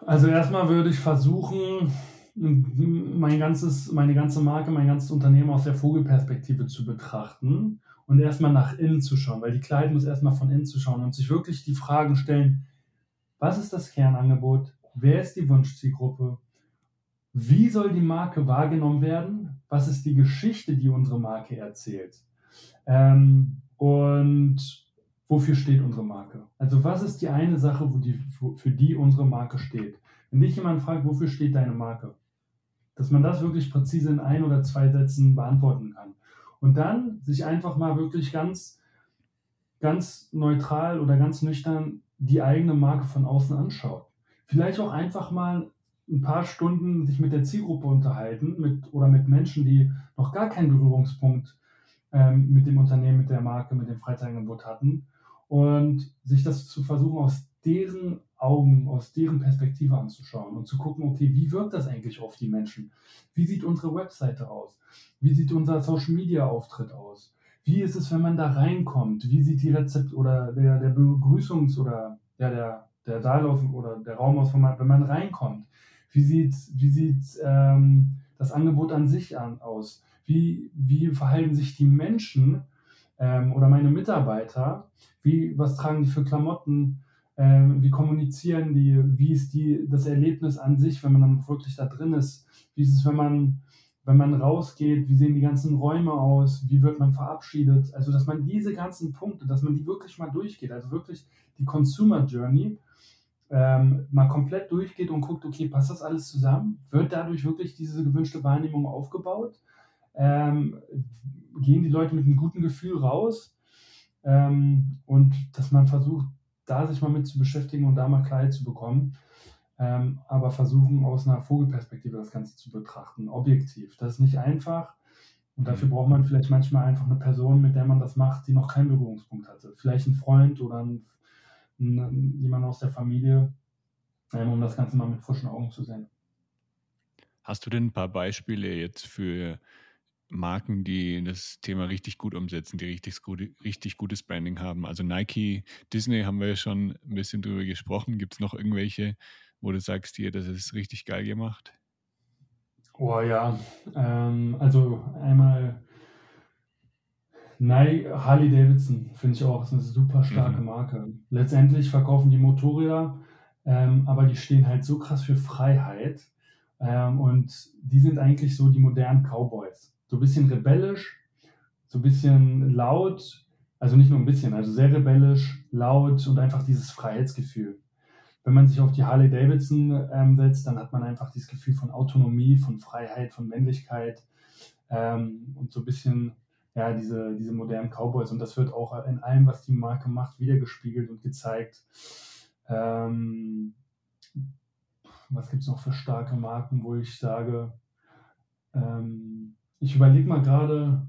Also erstmal würde ich versuchen, mein ganzes, meine ganze Marke, mein ganzes Unternehmen aus der Vogelperspektive zu betrachten und erstmal nach innen zu schauen, weil die Klarheit muss erstmal von innen zu schauen und sich wirklich die Fragen stellen, was ist das Kernangebot? Wer ist die Wunschzielgruppe? Wie soll die Marke wahrgenommen werden? Was ist die Geschichte, die unsere Marke erzählt? Ähm, und wofür steht unsere Marke? Also was ist die eine Sache, wo die, für die unsere Marke steht? Wenn dich jemand fragt, wofür steht deine Marke? dass man das wirklich präzise in ein oder zwei Sätzen beantworten kann. Und dann sich einfach mal wirklich ganz, ganz neutral oder ganz nüchtern die eigene Marke von außen anschaut. Vielleicht auch einfach mal ein paar Stunden sich mit der Zielgruppe unterhalten mit, oder mit Menschen, die noch gar keinen Berührungspunkt ähm, mit dem Unternehmen, mit der Marke, mit dem Freizeitangebot hatten und sich das zu versuchen aus deren Augen, aus deren Perspektive anzuschauen und zu gucken, okay, wie wirkt das eigentlich auf die Menschen? Wie sieht unsere Webseite aus? Wie sieht unser Social Media Auftritt aus? Wie ist es, wenn man da reinkommt? Wie sieht die Rezept oder der, der Begrüßungs- oder ja, der, der Saallauf oder der Raum aus, wenn man reinkommt? Wie sieht, wie sieht ähm, das Angebot an sich an, aus? Wie, wie verhalten sich die Menschen ähm, oder meine Mitarbeiter? Wie, was tragen die für Klamotten? Ähm, wie kommunizieren die, wie ist die, das Erlebnis an sich, wenn man dann wirklich da drin ist, wie ist es, wenn man, wenn man rausgeht, wie sehen die ganzen Räume aus, wie wird man verabschiedet, also dass man diese ganzen Punkte, dass man die wirklich mal durchgeht, also wirklich die Consumer Journey ähm, mal komplett durchgeht und guckt, okay, passt das alles zusammen, wird dadurch wirklich diese gewünschte Wahrnehmung aufgebaut, ähm, gehen die Leute mit einem guten Gefühl raus? Ähm, und dass man versucht, da sich mal mit zu beschäftigen und da mal Klarheit zu bekommen. Ähm, aber versuchen aus einer Vogelperspektive das Ganze zu betrachten, objektiv. Das ist nicht einfach und dafür braucht man vielleicht manchmal einfach eine Person, mit der man das macht, die noch keinen Berührungspunkt hatte. Vielleicht ein Freund oder ein, ein, jemand aus der Familie, ähm, um das Ganze mal mit frischen Augen zu sehen. Hast du denn ein paar Beispiele jetzt für Marken, die das Thema richtig gut umsetzen, die richtig, gut, richtig gutes Branding haben. Also Nike, Disney haben wir ja schon ein bisschen drüber gesprochen. Gibt es noch irgendwelche, wo du sagst, hier, das ist richtig geil gemacht? Oh ja, ähm, also einmal Nike, Harley Davidson finde ich auch, ist eine super starke mhm. Marke. Letztendlich verkaufen die Motorräder, ähm, aber die stehen halt so krass für Freiheit. Ähm, und die sind eigentlich so die modernen Cowboys so ein bisschen rebellisch, so ein bisschen laut, also nicht nur ein bisschen, also sehr rebellisch, laut und einfach dieses Freiheitsgefühl. Wenn man sich auf die Harley Davidson ähm, setzt, dann hat man einfach dieses Gefühl von Autonomie, von Freiheit, von Männlichkeit ähm, und so ein bisschen ja, diese, diese modernen Cowboys. Und das wird auch in allem, was die Marke macht, wiedergespiegelt und gezeigt. Ähm, was gibt es noch für starke Marken, wo ich sage, ähm, ich überlege mal gerade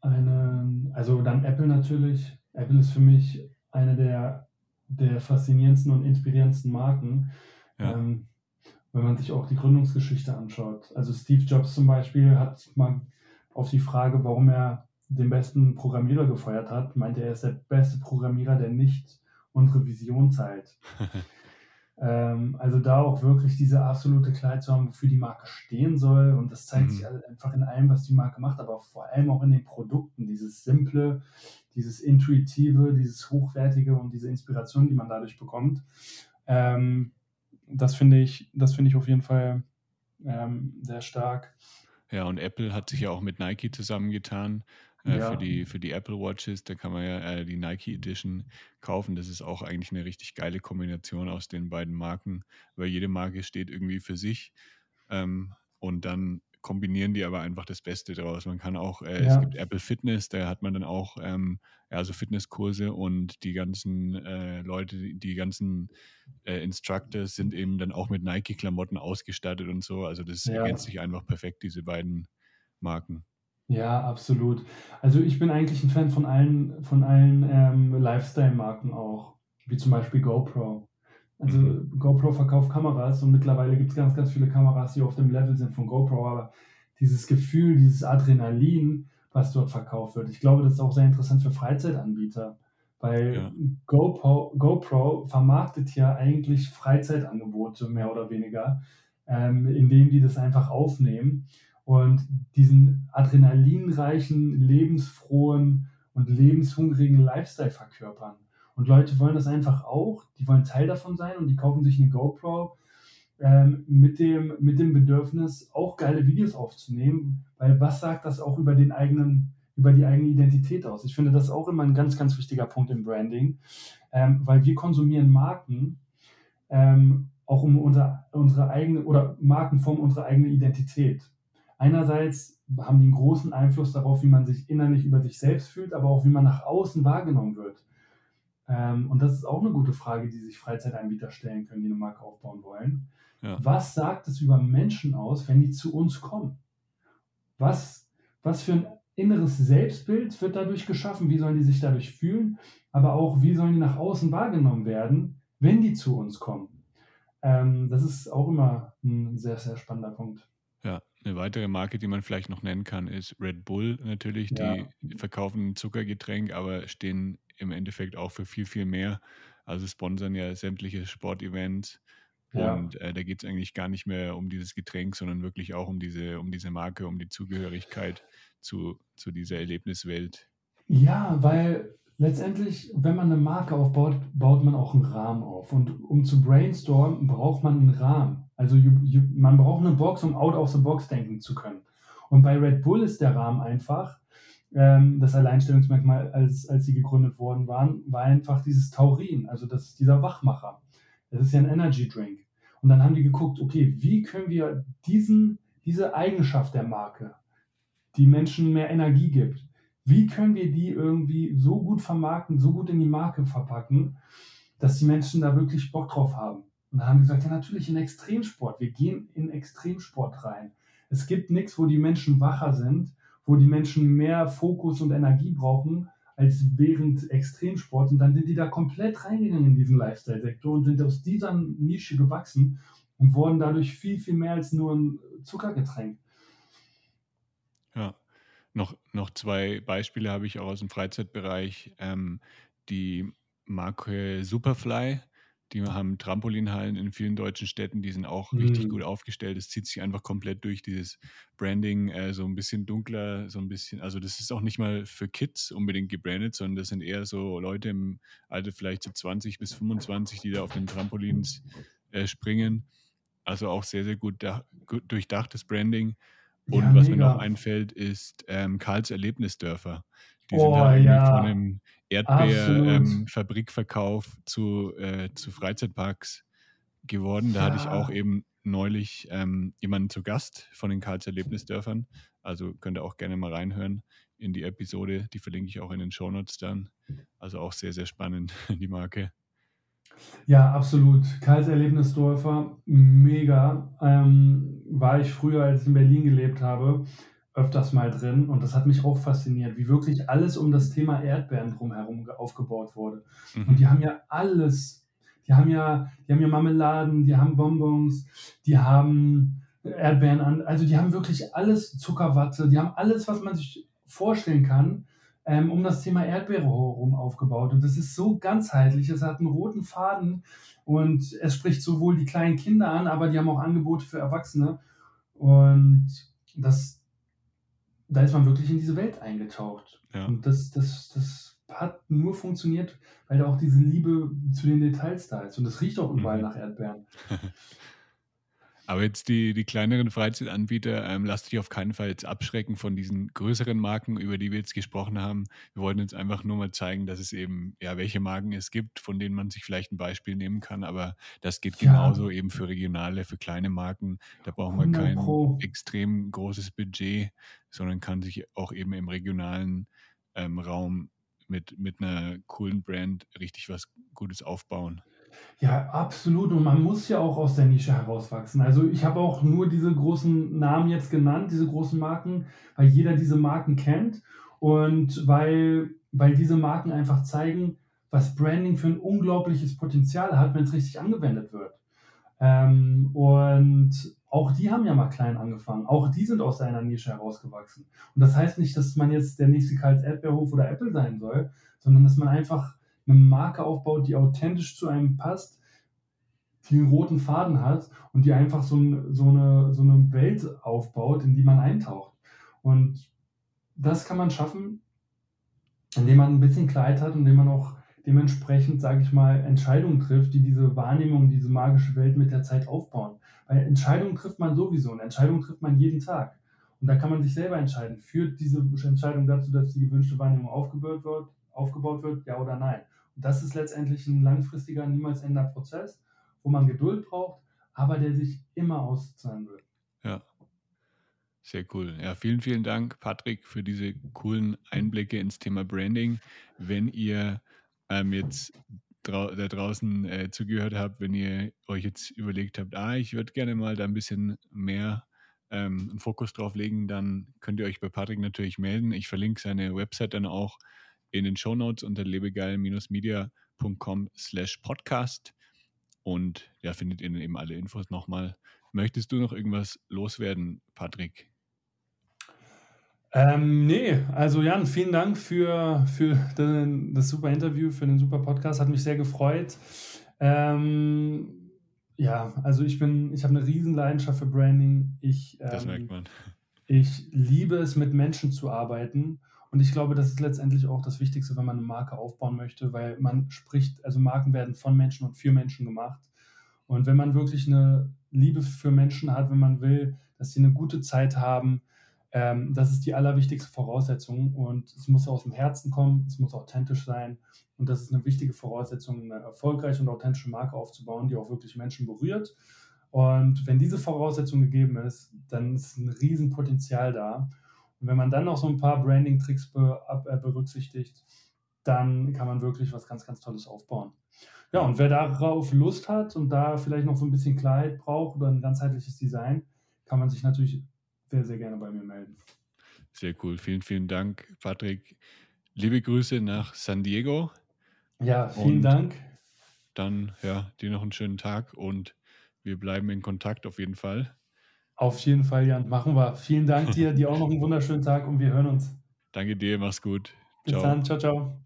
eine, also dann Apple natürlich. Apple ist für mich eine der, der faszinierendsten und inspirierendsten Marken. Ja. Ähm, wenn man sich auch die Gründungsgeschichte anschaut. Also Steve Jobs zum Beispiel hat mal auf die Frage, warum er den besten Programmierer gefeuert hat, meinte er, er ist der beste Programmierer, der nicht unsere Vision teilt. ähm, also da auch wirklich diese absolute Klarheit zu haben, wofür die Marke stehen soll. Und das zeigt mhm. sich einfach in allem, was die Marke macht, aber vor allem auch in den Produkten. Dieses simple, dieses intuitive, dieses hochwertige und diese Inspiration, die man dadurch bekommt. Ähm, das finde ich, das finde ich auf jeden Fall ähm, sehr stark. Ja, und Apple hat sich ja auch mit Nike zusammengetan äh, ja. für, die, für die Apple Watches. Da kann man ja äh, die Nike Edition kaufen. Das ist auch eigentlich eine richtig geile Kombination aus den beiden Marken, weil jede Marke steht irgendwie für sich. Ähm, und dann kombinieren die aber einfach das Beste draus. Man kann auch, äh, ja. es gibt Apple Fitness, da hat man dann auch ähm, ja, so Fitnesskurse und die ganzen äh, Leute, die ganzen äh, Instructors sind eben dann auch mit Nike-Klamotten ausgestattet und so. Also das ja. ergänzt sich einfach perfekt, diese beiden Marken. Ja, absolut. Also ich bin eigentlich ein Fan von allen, von allen ähm, Lifestyle-Marken auch, wie zum Beispiel GoPro. Also mhm. GoPro verkauft Kameras und mittlerweile gibt es ganz, ganz viele Kameras, die auf dem Level sind von GoPro, aber dieses Gefühl, dieses Adrenalin, was dort verkauft wird, ich glaube, das ist auch sehr interessant für Freizeitanbieter, weil ja. GoPro, GoPro vermarktet ja eigentlich Freizeitangebote mehr oder weniger, ähm, indem die das einfach aufnehmen und diesen adrenalinreichen, lebensfrohen und lebenshungrigen Lifestyle verkörpern. Und Leute wollen das einfach auch, die wollen Teil davon sein und die kaufen sich eine GoPro ähm, mit, dem, mit dem Bedürfnis, auch geile Videos aufzunehmen, weil was sagt das auch über den eigenen, über die eigene Identität aus? Ich finde das auch immer ein ganz, ganz wichtiger Punkt im Branding, ähm, weil wir konsumieren Marken, ähm, auch um unser, unsere eigene oder Marken formen unsere eigene Identität. Einerseits haben die einen großen Einfluss darauf, wie man sich innerlich über sich selbst fühlt, aber auch wie man nach außen wahrgenommen wird. Ähm, und das ist auch eine gute Frage, die sich Freizeitanbieter stellen können, die eine Marke aufbauen wollen. Ja. Was sagt es über Menschen aus, wenn die zu uns kommen? Was, was für ein inneres Selbstbild wird dadurch geschaffen? Wie sollen die sich dadurch fühlen? Aber auch, wie sollen die nach außen wahrgenommen werden, wenn die zu uns kommen? Ähm, das ist auch immer ein sehr, sehr spannender Punkt. Eine weitere Marke, die man vielleicht noch nennen kann, ist Red Bull natürlich. Ja. Die verkaufen ein Zuckergetränk, aber stehen im Endeffekt auch für viel, viel mehr. Also sponsern ja sämtliche Sportevents. Ja. Und äh, da geht es eigentlich gar nicht mehr um dieses Getränk, sondern wirklich auch um diese, um diese Marke, um die Zugehörigkeit zu, zu dieser Erlebniswelt. Ja, weil letztendlich, wenn man eine Marke aufbaut, baut man auch einen Rahmen auf. Und um zu brainstormen, braucht man einen Rahmen. Also you, you, man braucht eine Box, um out of the box denken zu können. Und bei Red Bull ist der Rahmen einfach, ähm, das Alleinstellungsmerkmal, als, als sie gegründet worden waren, war einfach dieses Taurin, also das, dieser Wachmacher. Das ist ja ein Energy Drink. Und dann haben die geguckt, okay, wie können wir diesen, diese Eigenschaft der Marke, die Menschen mehr Energie gibt, wie können wir die irgendwie so gut vermarkten, so gut in die Marke verpacken, dass die Menschen da wirklich Bock drauf haben. Und dann haben wir gesagt, ja natürlich in Extremsport, wir gehen in Extremsport rein. Es gibt nichts, wo die Menschen wacher sind wo die Menschen mehr Fokus und Energie brauchen als während Extremsport. Und dann sind die da komplett reingegangen in diesen Lifestyle-Sektor und sind aus dieser Nische gewachsen und wurden dadurch viel, viel mehr als nur ein Zuckergetränk. Ja, noch, noch zwei Beispiele habe ich auch aus dem Freizeitbereich. Ähm, die Marke Superfly die haben Trampolinhallen in vielen deutschen Städten, die sind auch mhm. richtig gut aufgestellt. Es zieht sich einfach komplett durch dieses Branding, äh, so ein bisschen dunkler, so ein bisschen, also das ist auch nicht mal für Kids unbedingt gebrandet, sondern das sind eher so Leute im Alter vielleicht so 20 bis 25, die da auf den Trampolins äh, springen. Also auch sehr, sehr gut, da, gut durchdachtes Branding. Und ja, was mega. mir noch einfällt, ist ähm, Karls Erlebnisdörfer. Die oh, sind halt ja. von einem Erdbeerfabrikverkauf ähm, zu, äh, zu Freizeitparks geworden. Da ja. hatte ich auch eben neulich ähm, jemanden zu Gast von den Karls Erlebnisdörfern. Also könnt ihr auch gerne mal reinhören in die Episode. Die verlinke ich auch in den Shownotes dann. Also auch sehr, sehr spannend, die Marke. Ja, absolut. Karls Erlebnisdörfer, mega. Ähm, war ich früher, als ich in Berlin gelebt habe, öfters mal drin und das hat mich auch fasziniert, wie wirklich alles um das Thema Erdbeeren drumherum aufgebaut wurde. Mhm. Und die haben ja alles, Die haben ja, die haben ja Marmeladen, die haben Bonbons, die haben Erdbeeren an, also die haben wirklich alles, Zuckerwatte, die haben alles, was man sich vorstellen kann, ähm, um das Thema Erdbeere herum aufgebaut. Und das ist so ganzheitlich, es hat einen roten Faden und es spricht sowohl die kleinen Kinder an, aber die haben auch Angebote für Erwachsene. Und das, da ist man wirklich in diese Welt eingetaucht. Ja. Und das, das, das hat nur funktioniert, weil da auch diese Liebe zu den Details da ist. Und es riecht auch überall mhm. nach Erdbeeren. Aber jetzt die, die kleineren Freizeitanbieter, ähm, lasst dich auf keinen Fall jetzt abschrecken von diesen größeren Marken, über die wir jetzt gesprochen haben. Wir wollten jetzt einfach nur mal zeigen, dass es eben, ja, welche Marken es gibt, von denen man sich vielleicht ein Beispiel nehmen kann. Aber das geht ja. genauso eben für regionale, für kleine Marken. Da braucht man kein Pro. extrem großes Budget, sondern kann sich auch eben im regionalen ähm, Raum mit, mit einer coolen Brand richtig was Gutes aufbauen. Ja, absolut. Und man muss ja auch aus der Nische herauswachsen. Also ich habe auch nur diese großen Namen jetzt genannt, diese großen Marken, weil jeder diese Marken kennt und weil, weil diese Marken einfach zeigen, was Branding für ein unglaubliches Potenzial hat, wenn es richtig angewendet wird. Ähm, und auch die haben ja mal klein angefangen. Auch die sind aus einer Nische herausgewachsen. Und das heißt nicht, dass man jetzt der nächste Karls Erdbeerhof oder Apple sein soll, sondern dass man einfach eine Marke aufbaut, die authentisch zu einem passt, die einen roten Faden hat und die einfach so, ein, so, eine, so eine Welt aufbaut, in die man eintaucht. Und das kann man schaffen, indem man ein bisschen Kleid hat und indem man auch dementsprechend, sage ich mal, Entscheidungen trifft, die diese Wahrnehmung, diese magische Welt mit der Zeit aufbauen. Weil Entscheidungen trifft man sowieso und Entscheidungen trifft man jeden Tag. Und da kann man sich selber entscheiden. Führt diese Entscheidung dazu, dass die gewünschte Wahrnehmung aufgebaut wird, aufgebaut wird ja oder nein? Das ist letztendlich ein langfristiger, niemals endender Prozess, wo man Geduld braucht, aber der sich immer auszahlen wird. Ja. Sehr cool. Ja, vielen, vielen Dank, Patrick, für diese coolen Einblicke ins Thema Branding. Wenn ihr ähm, jetzt drau da draußen äh, zugehört habt, wenn ihr euch jetzt überlegt habt, ah, ich würde gerne mal da ein bisschen mehr ähm, einen Fokus drauf legen, dann könnt ihr euch bei Patrick natürlich melden. Ich verlinke seine Website dann auch in den Shownotes unter lebegeil-media.com slash podcast und ja, findet ihr dann eben alle Infos nochmal. Möchtest du noch irgendwas loswerden, Patrick? Ähm, nee, also Jan, vielen Dank für, für den, das super Interview, für den super Podcast. Hat mich sehr gefreut. Ähm, ja, also ich bin, ich habe eine riesen Leidenschaft für Branding. Ich, ähm, das merkt man. Ich liebe es, mit Menschen zu arbeiten. Und ich glaube, das ist letztendlich auch das Wichtigste, wenn man eine Marke aufbauen möchte, weil man spricht, also Marken werden von Menschen und für Menschen gemacht. Und wenn man wirklich eine Liebe für Menschen hat, wenn man will, dass sie eine gute Zeit haben, ähm, das ist die allerwichtigste Voraussetzung. Und es muss aus dem Herzen kommen, es muss authentisch sein. Und das ist eine wichtige Voraussetzung, eine erfolgreiche und authentische Marke aufzubauen, die auch wirklich Menschen berührt. Und wenn diese Voraussetzung gegeben ist, dann ist ein Riesenpotenzial da. Und wenn man dann noch so ein paar Branding-Tricks äh, berücksichtigt, dann kann man wirklich was ganz, ganz Tolles aufbauen. Ja, und wer darauf Lust hat und da vielleicht noch so ein bisschen Klarheit braucht oder ein ganzheitliches Design, kann man sich natürlich sehr, sehr gerne bei mir melden. Sehr cool. Vielen, vielen Dank, Patrick. Liebe Grüße nach San Diego. Ja, vielen und Dank. Dann, ja, dir noch einen schönen Tag und wir bleiben in Kontakt auf jeden Fall. Auf jeden Fall, Jan. Machen wir. Vielen Dank dir. Dir auch noch einen wunderschönen Tag und wir hören uns. Danke dir. Mach's gut. Bis ciao. dann. Ciao, ciao.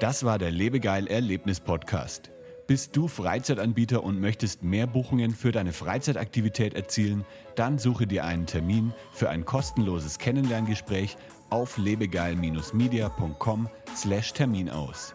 Das war der Lebegeil Erlebnis Podcast. Bist du Freizeitanbieter und möchtest mehr Buchungen für deine Freizeitaktivität erzielen? Dann suche dir einen Termin für ein kostenloses Kennenlerngespräch auf lebegeil-media.com/termin aus.